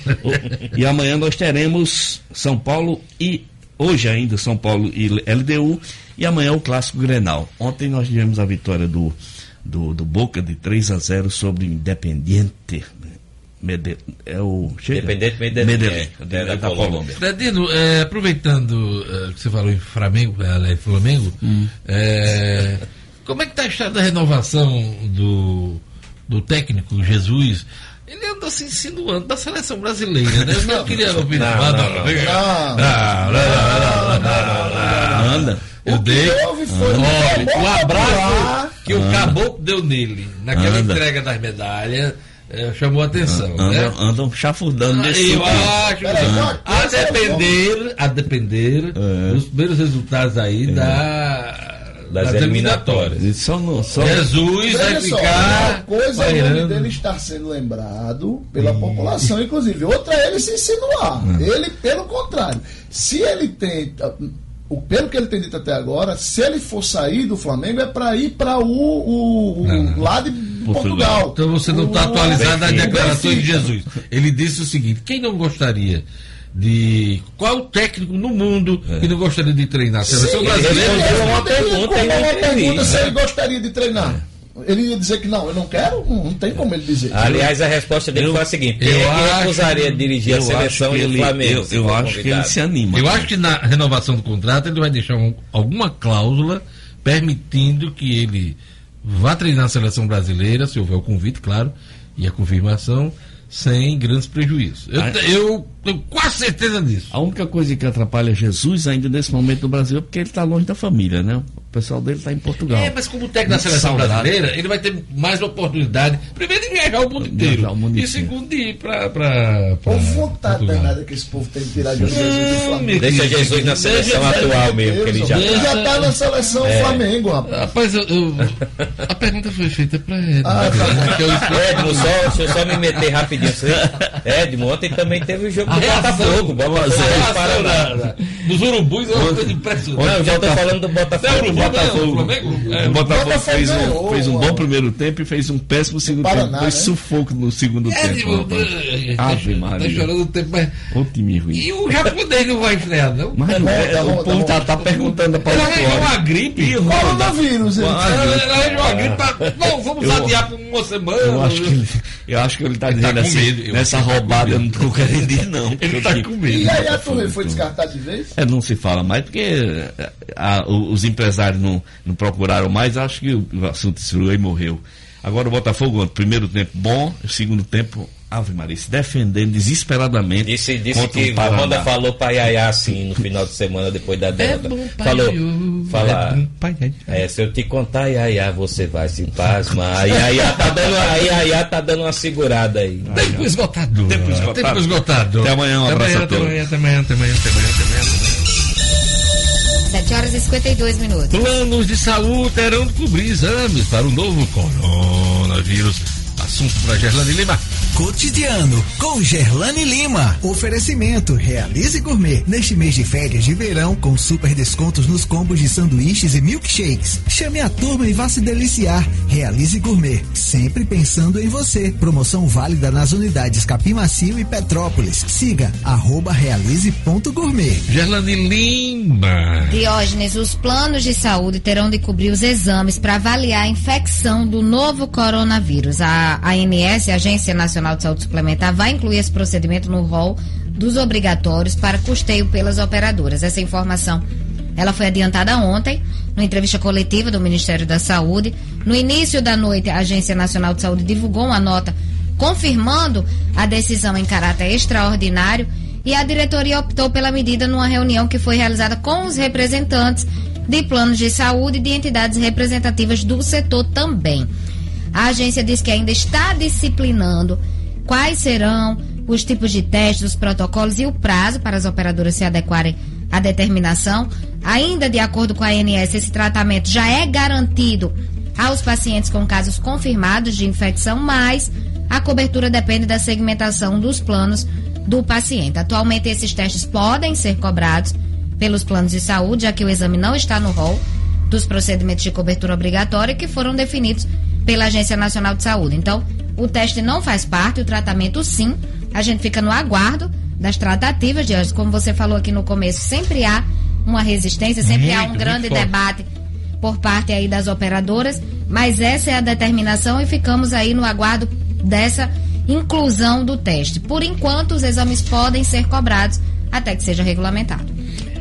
E amanhã nós teremos São Paulo e. Hoje ainda São Paulo e LDU. E amanhã o clássico Grenal. Ontem nós tivemos a vitória do, do, do Boca de 3 a 0 sobre o Independiente. Mede, é o. Chega? Independiente Medellín, Medellín, é, da, da da Colômbia. Colômbia. Fredino, é, aproveitando é, que você falou em Flamengo, é, é, Flamengo, é, como é que está a história da renovação do, do técnico Jesus? Ele anda se insinuando da seleção brasileira, né? Eu não queria ouvir. Ah, não, não. Ah, Não. Anda. Eu dei. um o abraço que o caboclo deu nele, naquela entrega das medalhas, é, chamou a atenção. né? Andam, andam chafurdando nesse Eu acho uma a é depender, a depender É. dos primeiros resultados aí da, Das eliminatórias. Jesus vai Veja só, ficar uma coisa é o nome pairando. dele estar sendo lembrado pela população, inclusive. Outra é ele se insinuar. Ele, pelo contrário, se ele tenta. O, pelo que ele tem dito até agora, se ele for sair do Flamengo é para ir para o, o, o Não. lá de Portugal. Então você não está atualizado das o declarações de. Jesus. Ele disse o seguinte: quem não gostaria de. Qual técnico no mundo que não gostaria de treinar a seleção Sim, brasileira? ele respondeu uma pergunta uma pergunta se ele gostaria de treinar. Ele ia dizer que não, eu não quero, não, tem como ele dizer. Aliás, a resposta dele Eu- foi a seguinte: eu é que acho- recusaria dirigir a eu seleção e o ele, Flamengo? eu, se eu acho que ele convidado? se anima. Eu acho que na renovação do contrato ele vai deixar um- alguma cláusula permitindo que ele vá treinar a seleção brasileira, se houver o convite, claro, e a confirmação, sem grandes prejuízos. Eu, Ah. eu tenho quase certeza disso. A única coisa que atrapalha Jesus ainda nesse momento no Brasil é porque ele está longe da família, né? O pessoal dele está em Portugal. É, mas como técnico da seleção Saudade. brasileira, ele vai ter mais oportunidade, primeiro de viajar o mundo inteiro, o mundo e segundo de ir para. Pra, pra Ou vontade Portugal. danada que esse povo tem de tirar de Jesus do Flamengo. Deixa Jesus na seleção atual mesmo, que ele já Ele tá. já tá na seleção Flamengo, rapaz. Rapaz, eu, eu- a pergunta foi feita para ele. Ah, tá. que eu estou- Edmo, só, deixa eu só me meter rapidinho. Você- Edmo, ontem também teve o jogo do Botafogo. dos urubus, é uma coisa Não, impressionante. eu já tô falando do Botafogo. Botafogo. o Flamengo. É, o Botafogo Botafogo fez um, ganhou, fez um bom primeiro tempo e fez um péssimo segundo Paraná, tempo. Foi né? sufoco no segundo É, tempo. tipo, tá Ave Maria. chorando o tempo, mas. Ô time ruim. E o japonês não vai estrear, não? Mas não é, tá o tá povo tá, tá perguntando pra Ele Paulo arranjou uma gripe. Coronavírus, disse. Ela ela arranjou uma gripe. pra- Não, vamos adiar por uma semana. Eu acho que ele, eu acho que ele tá Ele tá dizendo assim, nessa tá roubada eu não tô querendo ir não. Ele tá com medo. E aí a Torre foi descartada de vez? É, não se fala mais, porque o- os empresários não, não procuraram mais, acho que o, assunto esfriou e morreu. Agora o Botafogo, primeiro tempo bom, o segundo tempo, Ave Maria, se defendendo desesperadamente. Disse, disse que o. Wanda falou pra Yaya assim no final de semana depois da derrota. bom, pai, falou, eu- fala, é bom, pai, é. é, se eu te contar, Yaya, você vai se pasmar. A Yaya tá dando, a Yaya tá dando uma segurada aí. Tempo esgotado. Tempo esgotado. Tempo esgotado. Até amanhã, um até abraço amanhã, a até todos. amanhã, até amanhã, até amanhã, até amanhã, até amanhã. até amanhã. 7 horas e 52 minutos. Planos de saúde terão de cobrir exames para o novo coronavírus. Assunto para Gerlane Lima. Cotidiano com Gerlane Lima. Oferecimento Realize Gourmet. Neste mês de férias de verão, com super descontos nos combos de sanduíches e milkshakes. Chame a turma e vá se deliciar. Realize Gourmet. Sempre pensando em você. Promoção válida nas unidades Capim Macio e Petrópolis. Siga arroba realize.gourmet. Gerlane Lima. Diógenes, os planos de saúde terão de cobrir os exames para avaliar a infecção do novo coronavírus. A ANS, a Agência Nacional de Saúde Suplementar, vai incluir esse procedimento no rol dos obrigatórios para custeio pelas operadoras. Essa informação ela foi adiantada ontem, numa entrevista coletiva do Ministério da Saúde. No início da noite, a Agência Nacional de Saúde divulgou uma nota confirmando a decisão em caráter extraordinário e a diretoria optou pela medida numa reunião que foi realizada com os representantes de planos de saúde e de entidades representativas do setor também. A agência diz que ainda está disciplinando quais serão os tipos de testes, os protocolos e o prazo para as operadoras se adequarem à determinação. Ainda de acordo com a ANS, esse tratamento já é garantido aos pacientes com casos confirmados de infecção, mas a cobertura depende da segmentação dos planos do paciente. Atualmente, esses testes podem ser cobrados pelos planos de saúde, já que o exame não está no rol dos procedimentos de cobertura obrigatória que foram definidos pela Agência Nacional de Saúde. Então, o teste não faz parte, o tratamento sim. A gente fica no aguardo das tratativas. Como você falou aqui no começo, sempre há uma resistência, sempre há um Muito, grande muito debate por parte aí das operadoras, mas essa é a determinação e ficamos aí no aguardo dessa inclusão do teste. Por enquanto, os exames podem ser cobrados até que seja regulamentado.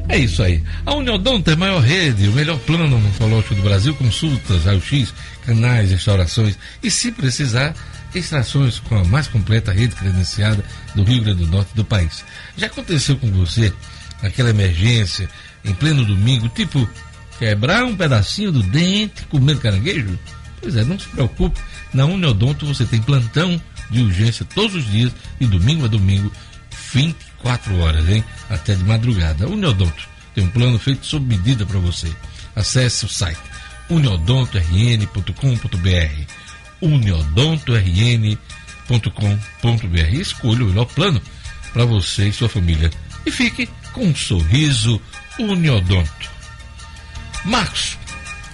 É isso aí. A Uniodonto é a maior rede, o melhor plano oncológico do Brasil, consultas, raio-x, canais, restaurações e, se precisar, extrações com a mais completa rede credenciada do Rio Grande do Norte do país. Já aconteceu com você aquela emergência em pleno domingo, tipo quebrar um pedacinho do dente comendo caranguejo? Pois é, não se preocupe, na Uniodonto você tem plantão de urgência todos os dias, de domingo a domingo, 24 horas, hein? Até de madrugada. Uniodonto tem um plano feito sob medida para você. Acesse o site uniodontorn.com.br uniodontorn.com.br escolha o melhor plano para você e sua família. E fique com um sorriso Uniodonto. Marcos,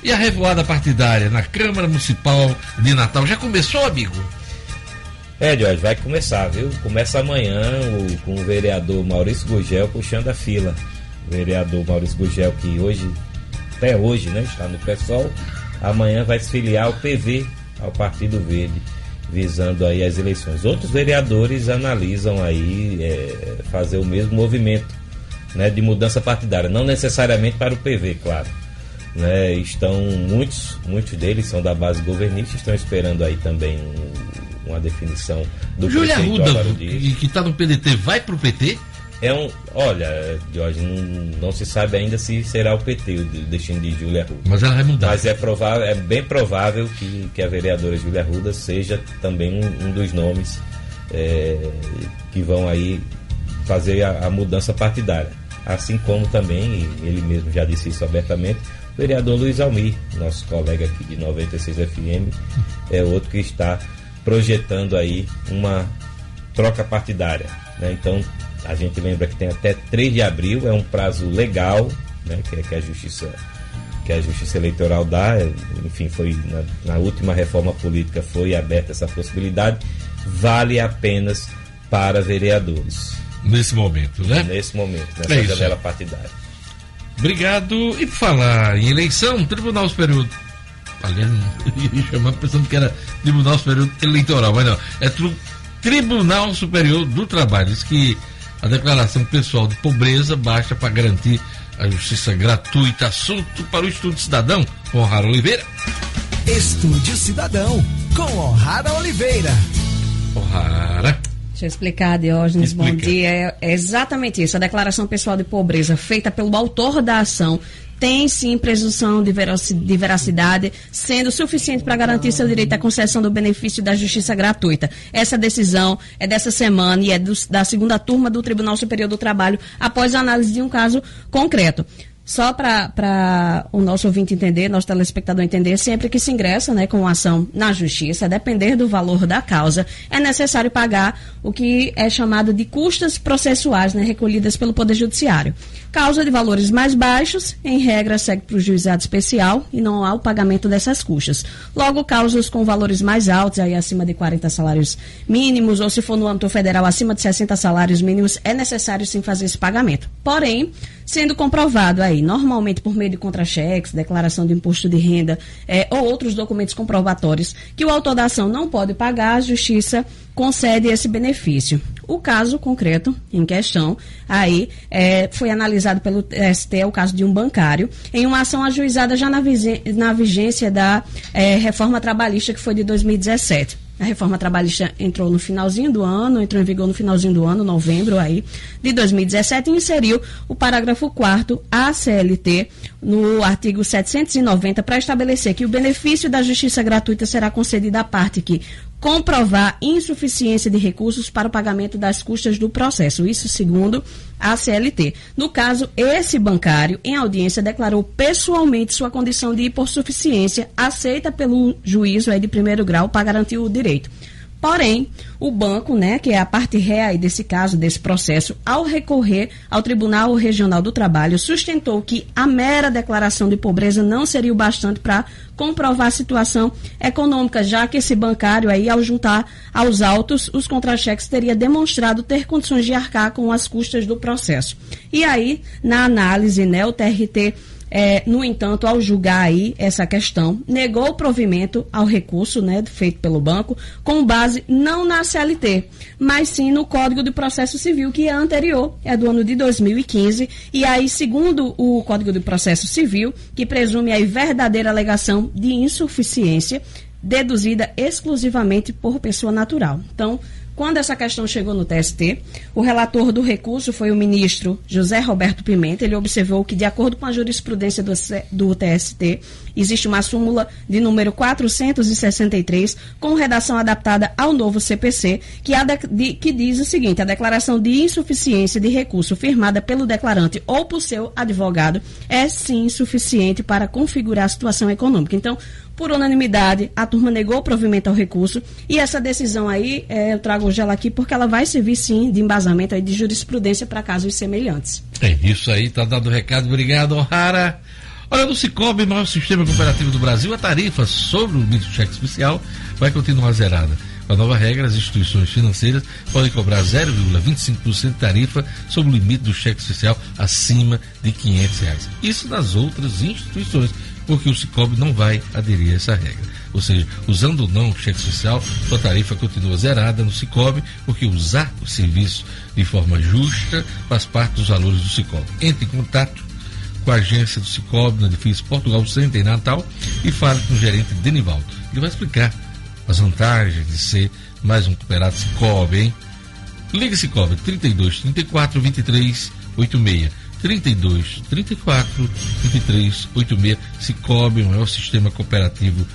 e a revoada partidária na Câmara Municipal de Natal já começou, amigo? É, Jorge, vai começar, viu? Começa amanhã com o vereador Maurício Gugel puxando a fila. O vereador Maurício Gugel, que hoje, até hoje, né, está no PSOL, amanhã vai se filiar ao PV, ao Partido Verde, visando aí as eleições. Outros vereadores analisam aí é, fazer o mesmo movimento né, de mudança partidária, não necessariamente para o PV, claro. Né, estão muitos, muitos deles são da base governista, estão esperando aí também um- uma definição do Júlia Arruda, Dias. que está no PDT, vai pro PT? É um, olha, Jorge, não, não se sabe ainda se será o PT o de- destino de Júlia Arruda. Mas ela vai mudar. Mas é provável, é bem provável que, que a vereadora Júlia Arruda seja também um, um dos nomes é, que vão aí fazer a, a mudança partidária. Assim como também, ele mesmo já disse isso abertamente, o vereador Luiz Almir, nosso colega aqui de 96 FM, é outro que está projetando aí uma troca partidária. né? Então a gente lembra que tem até 3 de abril, é um prazo legal, né, que, que a justiça que a justiça eleitoral dá, enfim, foi na, na última reforma política foi aberta essa possibilidade, vale apenas para vereadores. Nesse momento, né? Nesse momento, nessa É janela partidária. Obrigado. E por falar em eleição, Tribunal Superior. Aliás, ia chamar pensando que era Tribunal Superior Eleitoral, mas não. É Tribunal Superior do Trabalho. Diz que a declaração pessoal de pobreza basta para garantir a justiça gratuita. Assunto para o Estudo Cidadão, com Rara Oliveira. Estúdio Cidadão, com O'Hara Oliveira. Rara. Deixa eu explicar, Diógenes, bom Explica. dia. É é exatamente isso. A declaração pessoal de pobreza feita pelo autor da ação tem sim presunção de veraci- de veracidade, sendo suficiente para garantir seu direito à concessão do benefício da justiça gratuita. Essa decisão é dessa semana e é dos- da segunda turma do Tribunal Superior do Trabalho, após a análise de um caso concreto. Só para o nosso ouvinte entender, nosso telespectador entender, sempre que se ingressa né, com ação na justiça, a depender do valor da causa, é necessário pagar o que é chamado de custas processuais né, recolhidas pelo Poder Judiciário. Causa de valores mais baixos, em regra, segue para o juizado especial e não há o pagamento dessas custas. Logo, causas com valores mais altos, aí acima de 40 salários mínimos, ou se for no âmbito federal, acima de 60 salários mínimos, é necessário sim fazer esse pagamento. Porém, sendo comprovado aí, normalmente por meio de contra-cheques, declaração de imposto de renda eh, ou outros documentos comprobatórios, que o autor da ação não pode pagar, a justiça concede esse benefício. O caso concreto em questão aí eh, foi analisado pelo TST, o caso de um bancário, em uma ação ajuizada já na, na vigência da eh, reforma trabalhista que foi de 2017. A reforma trabalhista entrou no finalzinho do ano, entrou em vigor no finalzinho do ano, novembro aí, de 2017, e inseriu o parágrafo 4 ACLT no artigo 790 para estabelecer que o benefício da justiça gratuita será concedido à parte que comprovar insuficiência de recursos para o pagamento das custas do processo. Isso segundo a CLT. No caso, esse bancário, em audiência, declarou pessoalmente sua condição de hipossuficiência, aceita pelo juízo aí de primeiro grau para garantir o direito. Porém, o banco, né, que é a parte ré aí desse caso, desse processo, ao recorrer ao Tribunal Regional do Trabalho, sustentou que a mera declaração de pobreza não seria o bastante para comprovar a situação econômica, já que esse bancário aí, ao juntar aos autos os contra-cheques, teria demonstrado ter condições de arcar com as custas do processo. E aí, na análise, né, o TRT é, no entanto, ao julgar aí essa questão, negou o provimento ao recurso né, feito pelo banco com base não na CLT, mas sim no Código de Processo Civil, que é anterior, é do ano de 2015, e aí, segundo o Código de Processo Civil, que presume aí verdadeira alegação de insuficiência, deduzida exclusivamente por pessoa natural. Então, quando essa questão chegou no TST, o relator do recurso foi o ministro José Roberto Pimenta. Ele observou que, de acordo com a jurisprudência do, TST, existe uma súmula de número 463, com redação adaptada ao novo CPC, que, de- que diz o seguinte: a declaração de insuficiência de recurso firmada pelo declarante ou por seu advogado é sim suficiente para configurar a situação econômica. Então, por unanimidade, a turma negou o provimento ao recurso e essa decisão aí, eh, eu trago hoje ela aqui porque ela vai servir sim de embasamento aí de jurisprudência para casos semelhantes. É isso aí, tá dado o recado. Obrigado, O'Hara. Olha, no Cicobi, maior sistema cooperativo do Brasil, a tarifa sobre o limite do cheque especial vai continuar zerada. Com a nova regra, as instituições financeiras podem cobrar 0,25% de tarifa sobre o limite do cheque especial acima de 500 reais. Isso nas outras instituições, porque o Cicobi não vai aderir a essa regra. Ou seja, usando ou não cheque especial, sua tarifa continua zerada no Cicobi, porque usar o serviço de forma justa faz parte dos valores do Cicobi. Entre em contato com a agência do Cicobi no edifício Portugal Center em Natal e fale com o gerente Denivaldo. Ele vai explicar as vantagens de ser mais um cooperado Cicobi, hein? Liga Cicobi 32 34 23 86. 32 34 23 86. Cicobi, o maior sistema cooperativo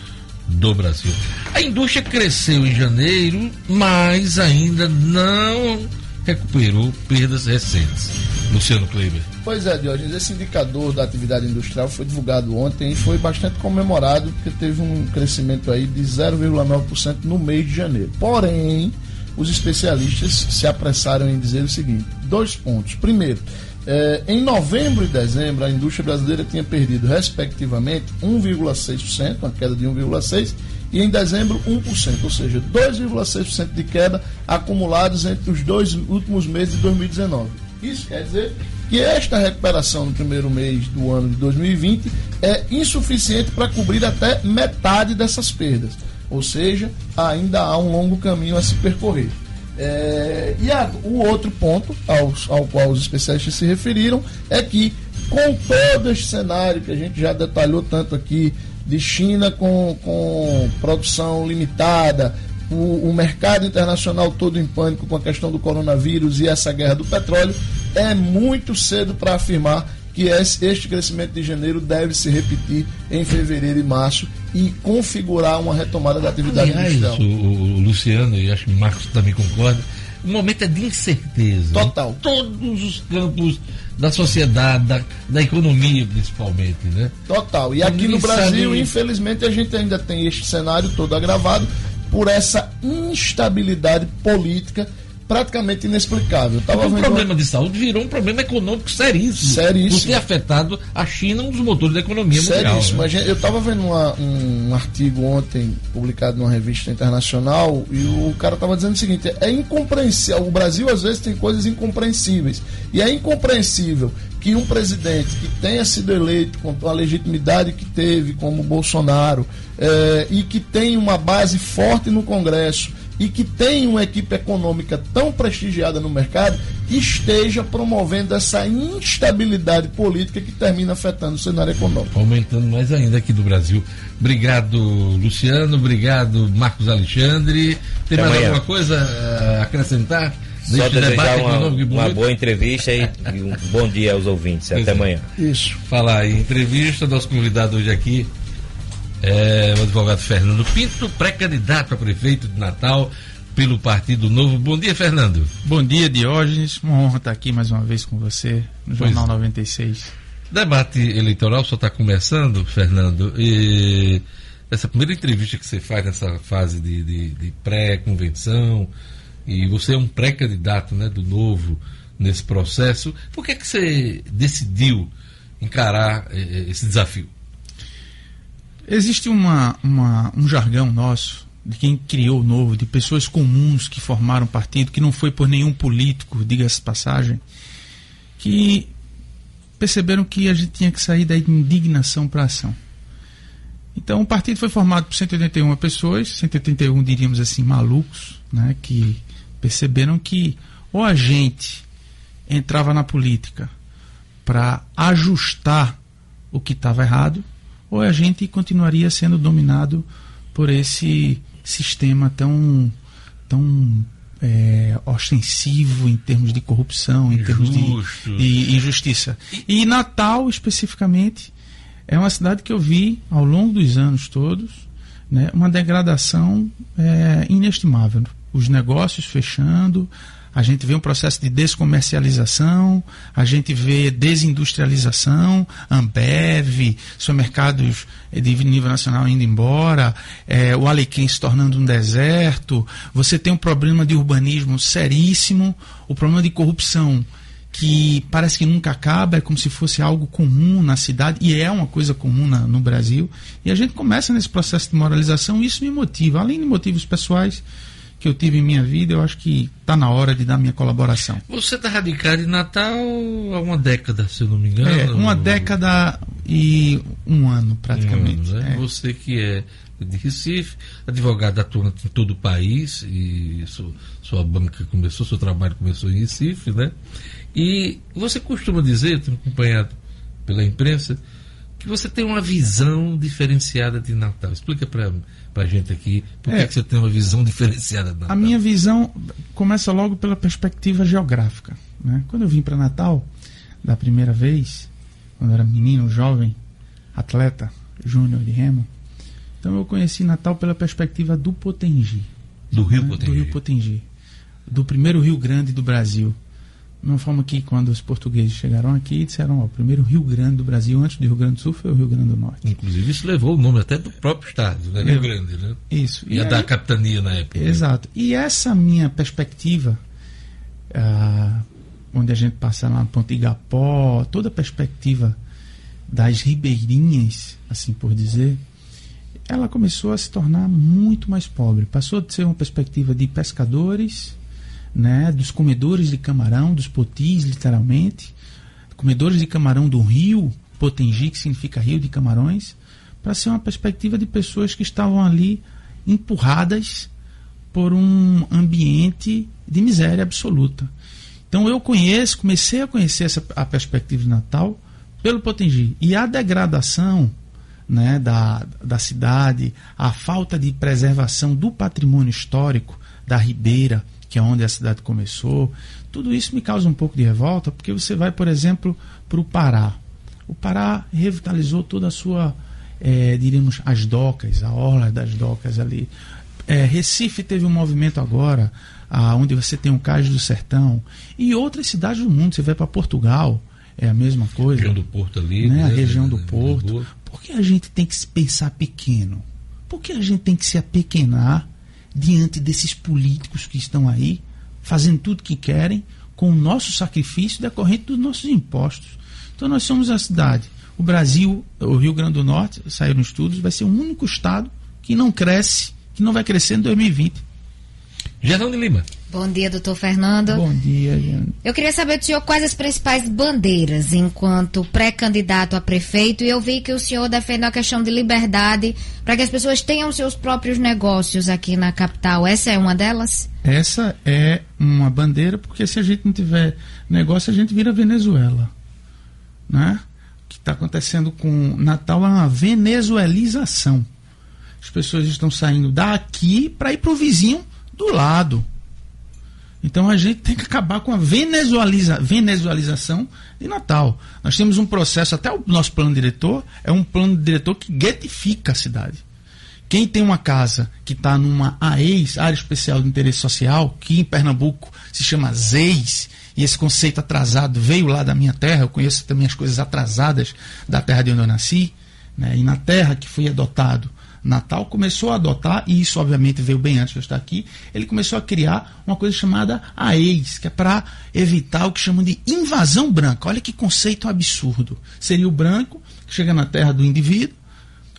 do Brasil. A indústria cresceu em janeiro, mas ainda não recuperou perdas recentes. Luciano Kleber. Pois é, Diógenes, esse indicador da atividade industrial foi divulgado ontem e foi bastante comemorado porque teve um crescimento aí de 0,9% no mês de janeiro. Porém, os especialistas se apressaram em dizer o seguinte: dois pontos. Primeiro, eh, em novembro e dezembro, a indústria brasileira tinha perdido, respectivamente, 1,6%, uma queda de 1,6%, e em dezembro 1%, ou seja, 2,6% de queda acumulados entre os dois últimos meses de 2019. Isso quer dizer que esta recuperação no primeiro mês do ano de 2020 é insuficiente para cobrir até metade dessas perdas. Ou seja, ainda há um longo caminho a se percorrer. É, e a, o outro ponto ao, ao qual os especialistas se referiram é que, com todo este cenário que a gente já detalhou tanto aqui, de China com, com produção limitada, o, o, mercado internacional todo em pânico com a questão do coronavírus e essa guerra do petróleo, é muito cedo para afirmar que este crescimento de janeiro deve se repetir em fevereiro e março e configurar uma retomada da atividade Aliás, industrial. O, o Luciano, e acho que o Marcos também concorda, o momento é de incerteza. Total. Em todos os campos da sociedade, da, da economia principalmente, né? Total. E aqui no Brasil, sabe... infelizmente, a gente ainda tem este cenário todo agravado por essa instabilidade política praticamente inexplicável. Tava o problema de saúde virou um problema econômico seríssimo. Seríssimo. Por ter afetado a China, um dos motores da economia seríssimo. mundial. Né? Eu estava vendo uma, um, um, artigo ontem, publicado numa revista internacional, e o cara estava dizendo o seguinte: é incompreensível. O Brasil, às vezes, tem coisas incompreensíveis. E é incompreensível que um presidente que tenha sido eleito com a legitimidade que teve, como Bolsonaro, é, e que tem uma base forte no Congresso, e que tem uma equipe econômica tão prestigiada no mercado esteja promovendo essa instabilidade política que termina afetando o cenário econômico. Aumentando mais ainda aqui do Brasil. Obrigado, Luciano. Obrigado, Marcos Alexandre. Tem Até mais amanhã. alguma coisa a acrescentar? Só desejar uma, uma boa entrevista e, e, um bom dia aos ouvintes. Até amanhã. Isso. Falar em entrevista, nosso convidado hoje aqui é, o advogado Fernando Pinto, pré-candidato a prefeito de Natal pelo Partido Novo. Bom dia, Fernando. Bom dia, Diógenes. Uma honra estar aqui mais uma vez com você no pois Jornal 96. Debate eleitoral só está começando, Fernando. E essa primeira entrevista que você faz nessa fase de, de, de pré-convenção, e você é um pré-candidato né, do Novo nesse processo, por que, é que você decidiu encarar eh, eh, esse desafio? Existe uma, uma, um jargão nosso, de quem criou o novo, de pessoas comuns que formaram partido, que não foi por nenhum político, diga-se passagem, que perceberam que a gente tinha que sair da indignação para ação. Então o partido foi formado por 181 pessoas, 181 diríamos assim, malucos, né, que perceberam que ou a gente entrava na política para ajustar o que estava errado, ou a gente continuaria sendo dominado por esse sistema tão, tão é, ostensivo em termos de corrupção, em termos de, de, injustiça. E Natal, especificamente, é uma cidade que eu vi ao longo dos anos todos né, uma degradação é, inestimável. Os negócios fechando, a gente vê um processo de descomercialização, a gente vê desindustrialização, Ambev, supermercados de nível nacional indo embora, é, o Alequim se tornando um deserto, você tem um problema de urbanismo seríssimo, o problema de corrupção que parece que nunca acaba, é como se fosse algo comum na cidade, e é uma coisa comum na, no Brasil. E a gente começa nesse processo de moralização, e isso me motiva, além de motivos pessoais, que eu tive em minha vida, eu acho que está na hora de dar minha colaboração. Você está radicado em Natal há uma década, se eu não me engano. É, uma década e um ano, praticamente. Um ano, né? é. Você que é de Recife, advogado atuante em todo o país, e sua, sua banca começou, seu trabalho começou em Recife, né? E você costuma dizer, tenho acompanhado pela imprensa, que você tem uma visão diferenciada de Natal. Explica para a gente aqui por é, que você tem uma visão diferenciada de Natal. A minha visão começa logo pela perspectiva geográfica. Né? Quando eu vim para Natal, da primeira vez, quando eu era menino, jovem, atleta, júnior de remo, então eu conheci Natal pela perspectiva do Potengi. Do Rio né? Potengi. Do Rio Potengi. Do primeiro Rio Grande do Brasil. Uma forma que quando os portugueses chegaram aqui, disseram, ó, o primeiro Rio Grande do Brasil, antes do Rio Grande do Sul, foi o Rio Grande do Norte. Inclusive, isso levou o nome até do próprio estado, né? Rio Grande, né? Isso. E, e a aí, da capitania na época. né? Exato. E essa minha perspectiva, ah, onde a gente passa lá no Ponte Igapó, toda a perspectiva das ribeirinhas, assim por dizer, ela começou a se tornar muito mais pobre. Passou de ser uma perspectiva de pescadores, né, dos comedores de camarão, dos potis, literalmente, comedores de camarão do rio Potengi, que significa rio de camarões, para ser uma perspectiva de pessoas que estavam ali empurradas por um ambiente de miséria absoluta. Então eu conheço, comecei a conhecer essa, a perspectiva de Natal pelo Potengi. E a degradação né, da, da cidade, a falta de preservação do patrimônio histórico da Ribeira, que é onde a cidade começou, tudo isso me causa um pouco de revolta, porque você vai, por exemplo, para o Pará. O Pará revitalizou toda a sua, é, diríamos, as docas, a orla das docas ali. É, Recife teve um movimento agora, ah, onde você tem o Cais do Sertão, e outras cidades do mundo. Você vai para Portugal, é a mesma coisa. A região do Porto ali. Né? A né? região do? Porto. Por que a gente tem que se pensar pequeno? Por que a gente tem que se apequenar diante desses políticos que estão aí, fazendo tudo que querem, com o nosso sacrifício decorrente dos nossos impostos? Então nós somos a cidade. O Brasil, o Rio Grande do Norte, saíram estudos, vai ser o único estado que não cresce, que não vai crescer em 2020. Gerão de Lima. Bom dia, doutor Fernando. Bom dia, Jane. Eu queria saber do senhor quais as principais bandeiras enquanto pré-candidato a prefeito e eu vi que o senhor defendeu a questão de liberdade para que as pessoas tenham seus próprios negócios aqui na capital. Essa é uma delas? Essa é uma bandeira, porque se a gente não tiver negócio, a gente vira Venezuela. Né? O que está acontecendo com Natal é uma venezuelização. As pessoas estão saindo daqui para ir para o vizinho do lado. Então a gente tem que acabar com a venezualiza, venezualização de Natal. Nós temos um processo, até o nosso plano diretor é um plano diretor que guetifica a cidade. Quem tem uma casa que está numa AES, área especial de interesse social, que em Pernambuco se chama ZEIS, e esse conceito atrasado veio lá da minha terra, eu conheço também as coisas atrasadas da terra de onde eu nasci, né? e na terra que fui adotado, Natal começou a adotar, e isso obviamente veio bem antes de eu estar aqui, ele começou a criar uma coisa chamada AES, que é para evitar o que chamam de invasão branca. Olha que conceito absurdo. Seria o branco que chega na terra do indivíduo,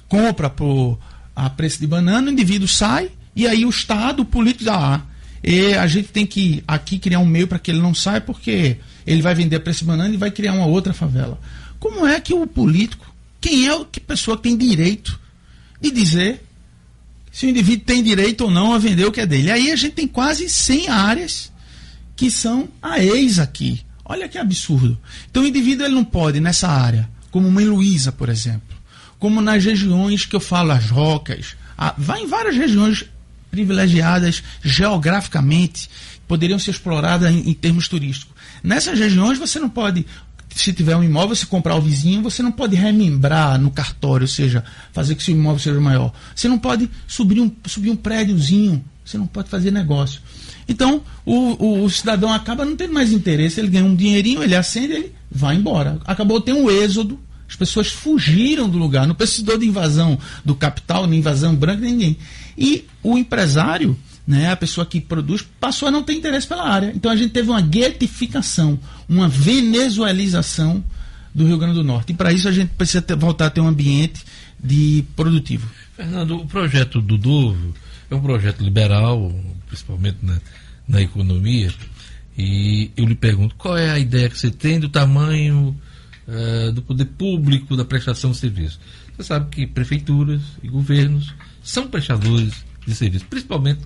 compra por a preço de banana, o indivíduo sai, e aí o Estado, o político diz, ah, e a gente tem que aqui criar um meio para que ele não saia, porque ele vai vender a preço de banana e vai criar uma outra favela. Como é que o político, quem é que pessoa que tem direito de dizer se o indivíduo tem direito ou não a vender o que é dele? Aí a gente tem quase 100 áreas que são a ex aqui. Olha que absurdo. Então o indivíduo ele não pode nessa área, como Mãe Luísa, por exemplo, como nas regiões que eu falo, as rocas, a, vai em várias regiões privilegiadas geograficamente, poderiam ser exploradas em, em termos turísticos. Nessas regiões você não pode, se tiver um imóvel, se comprar o vizinho, você não pode remembrar no cartório, ou seja, fazer que seu imóvel seja maior. Você não pode subir um, subir um prédiozinho, você não pode fazer negócio. Então, o, o, o, cidadão acaba não tendo mais interesse, ele ganha um dinheirinho, ele acende, ele vai embora. Acabou tem um êxodo, as pessoas fugiram do lugar, não precisou de invasão do capital, nem invasão branca, ninguém. E o empresário, né, a pessoa que produz, passou a não ter interesse pela área. Então a gente teve uma guetificação, uma venezuelização do Rio Grande do Norte. E para isso a gente precisa ter, voltar a ter um ambiente de produtivo. Fernando, o projeto do Dovo é um projeto liberal, principalmente na, na economia. E eu lhe pergunto, qual é a ideia que você tem do tamanho uh, do poder público da prestação de serviço? Você sabe que prefeituras e governos são prestadores de serviço, principalmente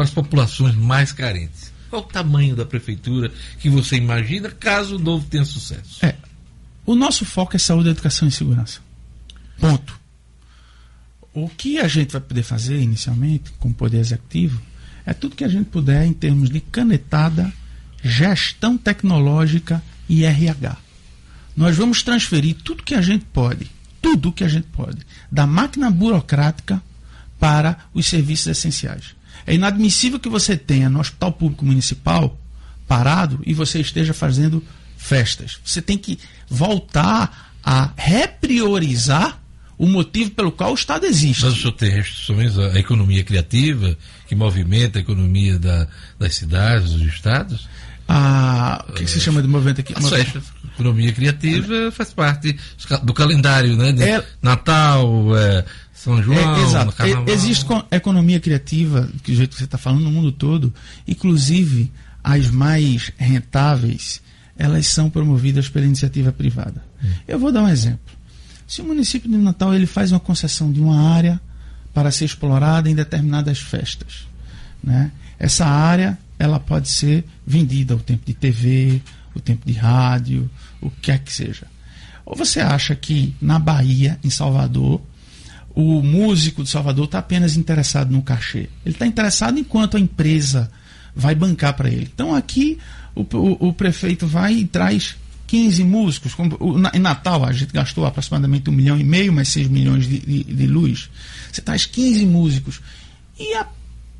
para as populações mais carentes. Qual o tamanho da prefeitura que você imagina caso o novo tenha sucesso? É, o nosso foco é saúde, educação e segurança. Ponto. O que a gente vai poder fazer inicialmente, com o poder executivo, é tudo que a gente puder em termos de canetada, gestão tecnológica e RH. Nós vamos transferir tudo que a gente pode, tudo que a gente pode, da máquina burocrática para os serviços essenciais. É inadmissível que você tenha no Hospital Público Municipal parado e você esteja fazendo festas. Você tem que voltar a repriorizar o motivo pelo qual o Estado existe. Mas o senhor tem restrições à economia criativa, que movimenta a economia da, das cidades, dos estados? Ah, o que, que se chama de movimento aqui? As festas. Economia criativa faz parte do calendário, né? É- Natal, é, São João, É, exato. Carnaval. E- Existe co- economia criativa, do jeito que você está falando, no mundo todo. Inclusive, as mais rentáveis, elas são promovidas pela iniciativa privada. Eu vou dar um exemplo. Se o município de Natal ele faz uma concessão de uma área para ser explorada em determinadas festas, né? essa área ela pode ser vendida o tempo de TV, o tempo de rádio, o que quer que seja. Ou você acha que na Bahia, em Salvador, o músico de Salvador está apenas interessado no cachê. Ele está interessado enquanto a empresa vai bancar para ele. Então aqui o, o- o prefeito vai e traz 15 músicos. Como, o- na- em Natal a gente gastou aproximadamente um milhão e meio, mais 6 milhões de, de- de luz. Você traz 15 músicos. E a,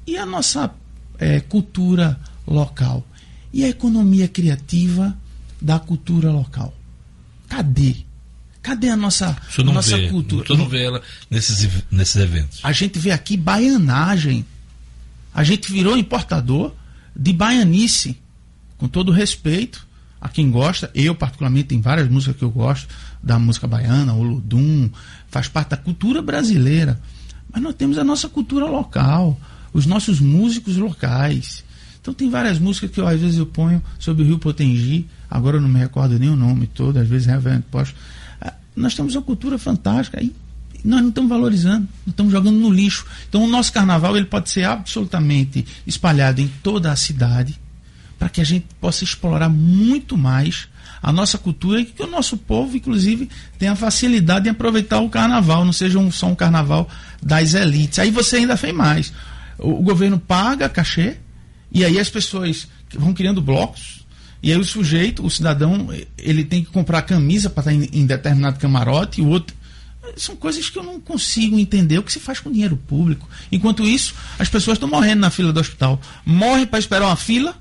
e a nossa eh, cultura local? E a economia criativa da cultura local? Cadê? Cadê a nossa, nossa vê, cultura? Senhor não vê ela nesses, nesses eventos. A gente vê aqui baianagem. A gente virou importador de baianice. Com todo respeito a quem gosta, eu particularmente tem várias músicas que eu gosto, da música baiana, o Ludum, faz parte da cultura brasileira. Mas nós temos a nossa cultura local, os nossos músicos locais. Então tem várias músicas que eu, às vezes eu ponho sobre o Rio Potengi, agora eu não me recordo nem o nome todo, às vezes Reverendo Posto. Ah, Nós temos uma cultura fantástica e nós não estamos valorizando, nós estamos jogando no lixo. Então o nosso carnaval ele pode ser absolutamente espalhado em toda a cidade para que a gente possa explorar muito mais a nossa cultura e que o nosso povo, inclusive, tenha facilidade em aproveitar o carnaval, não seja um, só um carnaval das elites. Aí você ainda fez mais. O, o governo paga cachê e aí as pessoas vão criando blocos e aí o sujeito, o cidadão, ele tem que comprar camisa para estar em, em determinado camarote e o outro são coisas que eu não consigo entender o que se faz com dinheiro público. Enquanto isso, as pessoas estão morrendo na fila do hospital. Morrem para esperar uma fila,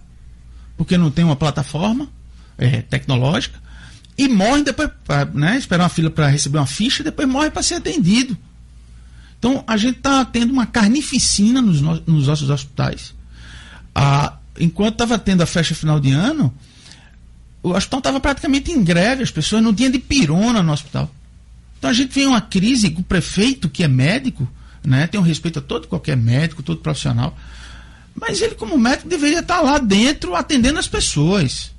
porque não tem uma plataforma eh, tecnológica, e morrem depois né, esperar uma fila para receber uma ficha, e depois morrem para ser atendido. Então, a gente está tendo uma carnificina nos, no- nos nossos hospitais. Ah, enquanto estava tendo a festa final de ano, o hospital estava praticamente em greve, as pessoas não tinham de pirona no hospital. Então a gente vem uma crise com o prefeito, que é médico, né, tem um respeito a todo qualquer médico, todo profissional, mas ele, como médico, deveria estar lá dentro atendendo as pessoas.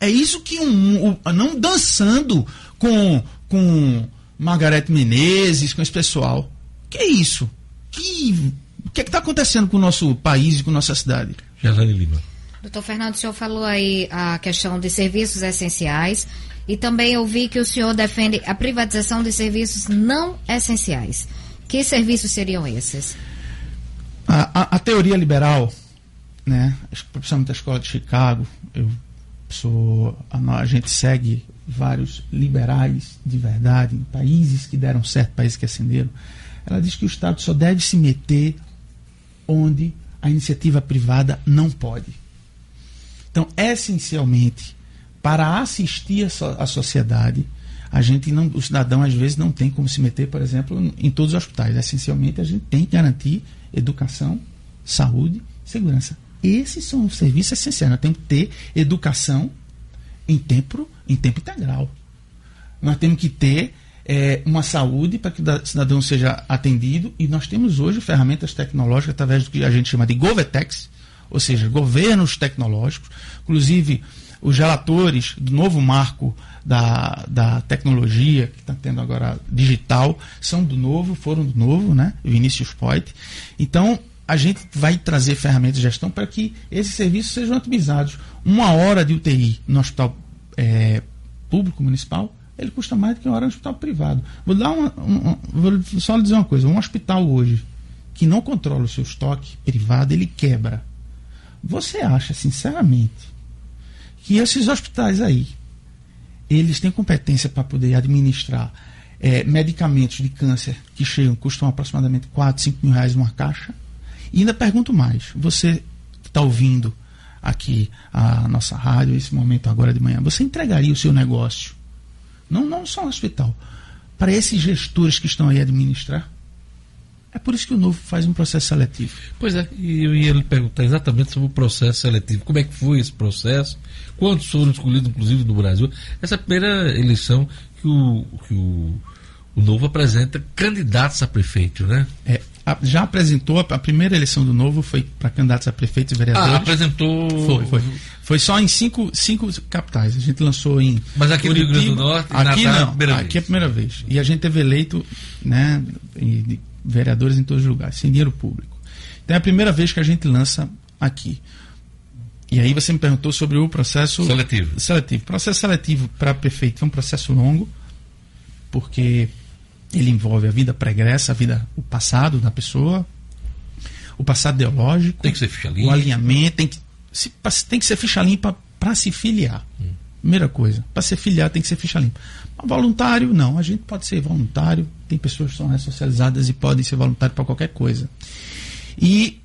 É isso que um. um- não dançando com, com Margarete Menezes, com esse pessoal. Que é isso? Que, o que é está acontecendo com o nosso país e com nossa cidade? Jazane Lima. Doutor Fernando, o senhor falou aí a questão de serviços essenciais e também eu vi que o senhor defende a privatização de serviços não essenciais. Que serviços seriam esses? A, a- a teoria liberal, né, principalmente a escola de Chicago, eu sou, a, a gente segue vários liberais de verdade, em países que deram certo, países que ascenderam. Ela diz que o Estado só deve se meter onde a iniciativa privada não pode. Então, essencialmente, para assistir a, so- a sociedade, a gente não, o cidadão às vezes não tem como se meter, por exemplo, em todos os hospitais. Essencialmente, a gente tem que garantir educação, saúde, segurança. Esses são os serviços essenciais. Nós temos que ter educação em tempo, em tempo integral. Nós temos que ter eh, uma saúde para que o da- cidadão seja atendido e nós temos hoje ferramentas tecnológicas através do que a gente chama de GovEtex, ou seja, governos tecnológicos, inclusive os relatores do novo marco da, da tecnologia que está tendo agora digital são do novo, foram do novo, né? Vinícius Poit. Então, a gente vai trazer ferramentas de gestão para que esses serviços sejam otimizados. Uma hora de UTI no hospital eh, público municipal, ele custa mais do que uma hora no hospital privado. Vou, dar uma, um- um- vou só lhe dizer uma coisa: um hospital hoje que não controla o seu estoque privado, ele quebra. Você acha, sinceramente, que esses hospitais aí, eles têm competência para poder administrar eh, medicamentos de câncer que chegam, custam aproximadamente 4, 5 mil reais uma caixa? E ainda pergunto mais, você que está ouvindo aqui a nossa rádio, esse momento agora de manhã, você entregaria o seu negócio, não, não só no hospital, para esses gestores que estão aí a administrar? É por isso que o Novo faz um processo seletivo. Pois é, e eu ia lhe perguntar exatamente sobre o processo seletivo. Como é que foi esse processo? Quantos foram escolhidos, inclusive, no Brasil? Essa é a primeira eleição que o, que o, o Novo apresenta candidatos a prefeito, né? É, já apresentou, a, primeira eleição do Novo foi para candidatos a prefeitos e vereadores. Ah, apresentou. Foi, foi. Foi só em cinco, cinco capitais. A gente lançou em. Mas aqui no Rio Grande do Norte, aqui Natal é a não. primeira aqui vez. é a primeira vez. E a gente teve eleito, né, de vereadores em todos os lugares, sem dinheiro público. Então é a primeira vez que a gente lança aqui. E aí você me perguntou sobre o processo Seletivo. seletivo. O processo seletivo para prefeito é um processo longo, porque ele envolve a vida pregressa, a vida, o passado da pessoa, o passado ideológico, Tem que ser ficha o limpa. alinhamento, tem que, se, tem que ser ficha limpa para se filiar. Primeira coisa, para ser filiado tem que ser ficha limpa. Voluntário, não. A gente pode ser voluntário, tem pessoas que são ressocializadas e podem ser voluntários para qualquer coisa. E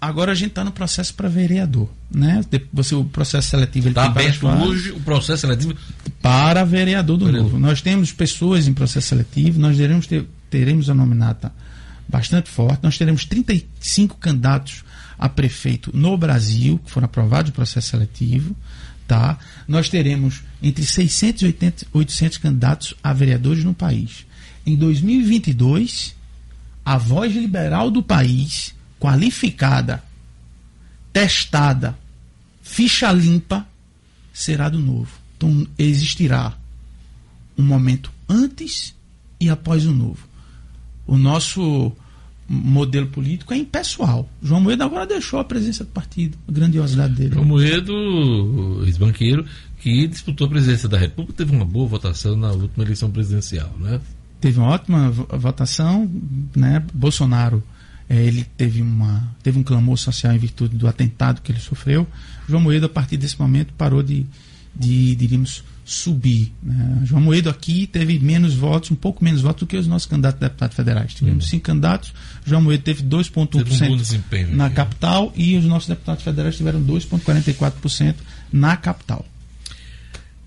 agora a gente está no processo para vereador. Né? Você, o processo seletivo ele Está aberto hoje o processo seletivo. para vereador do Vereador. Novo. Nós temos pessoas em processo seletivo, nós teremos, ter, teremos a nominata bastante forte, nós teremos 35 candidatos a prefeito no Brasil, que foram aprovados no processo seletivo. Nós teremos entre 600 e 80 800 candidatos a vereadores no país. Em 2022, a voz liberal do país, qualificada, testada, ficha limpa, será do novo. Então existirá um momento antes e após o novo. O nosso modelo político é impessoal. João Moedo agora deixou a presença do partido, a grandiosidade dele. João Moedo, ex-banqueiro, que disputou a presidência da República, teve uma boa votação na última eleição presidencial, né? Teve uma ótima vo- votação, né? Bolsonaro eh, ele teve uma teve um clamor social em virtude do atentado que ele sofreu. João Moedo a partir desse momento parou de, de diríamos subir. né? João Moedo aqui teve menos votos, um pouco menos votos do que os nossos candidatos a deputados federais. Tivemos cinco candidatos. João Moedo teve 2,1% Teve um na aqui. capital e os nossos deputados federais tiveram 2,44% na capital.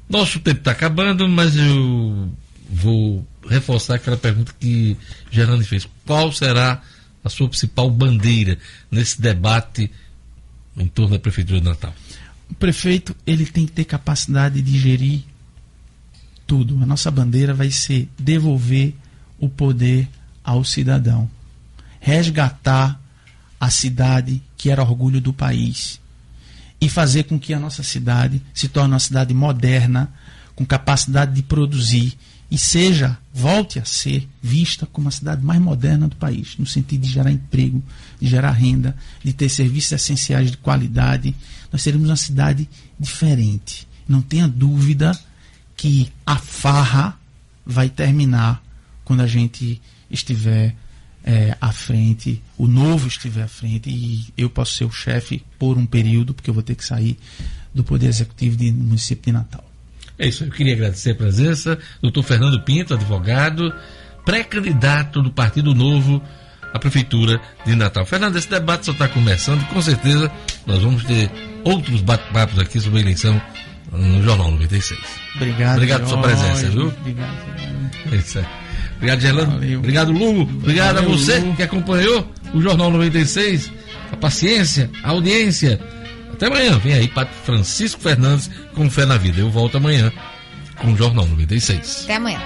Nosso tempo está acabando, mas eu vou reforçar aquela pergunta que Gerando fez. Qual será a sua principal bandeira nesse debate em torno da Prefeitura de Natal? O prefeito ele tem que ter capacidade de gerir tudo. A nossa bandeira vai ser devolver o poder ao cidadão, resgatar a cidade que era orgulho do país e fazer com que a nossa cidade se torne uma cidade moderna, com capacidade de produzir e seja, volte a ser vista como a cidade mais moderna do país, no sentido de gerar emprego, de gerar renda, de ter serviços essenciais de qualidade. Nós seremos uma cidade diferente. Não tenha dúvida que a farra vai terminar quando a gente estiver eh, à frente, o novo estiver à frente e eu posso ser o chefe por um período, porque eu vou ter que sair do Poder Executivo do município de Natal. É isso, eu queria agradecer a presença, doutor Fernando Pinto, advogado, pré-candidato do Partido Novo à Prefeitura de Natal. Fernando, esse debate só está começando e com certeza nós vamos ter outros bate-papos aqui sobre a eleição no Jornal 96. Obrigado. Obrigado pela sua presença, viu? Obrigado. É isso aí. Obrigado, Gerlando. Obrigado, Lugo. Obrigado Valeu, a você Lugo. que acompanhou o Jornal 96. A paciência, a audiência. Até amanhã. Vem aí, Padre Francisco Fernandes com Fé na Vida. Eu volto amanhã com o Jornal 96. Até amanhã.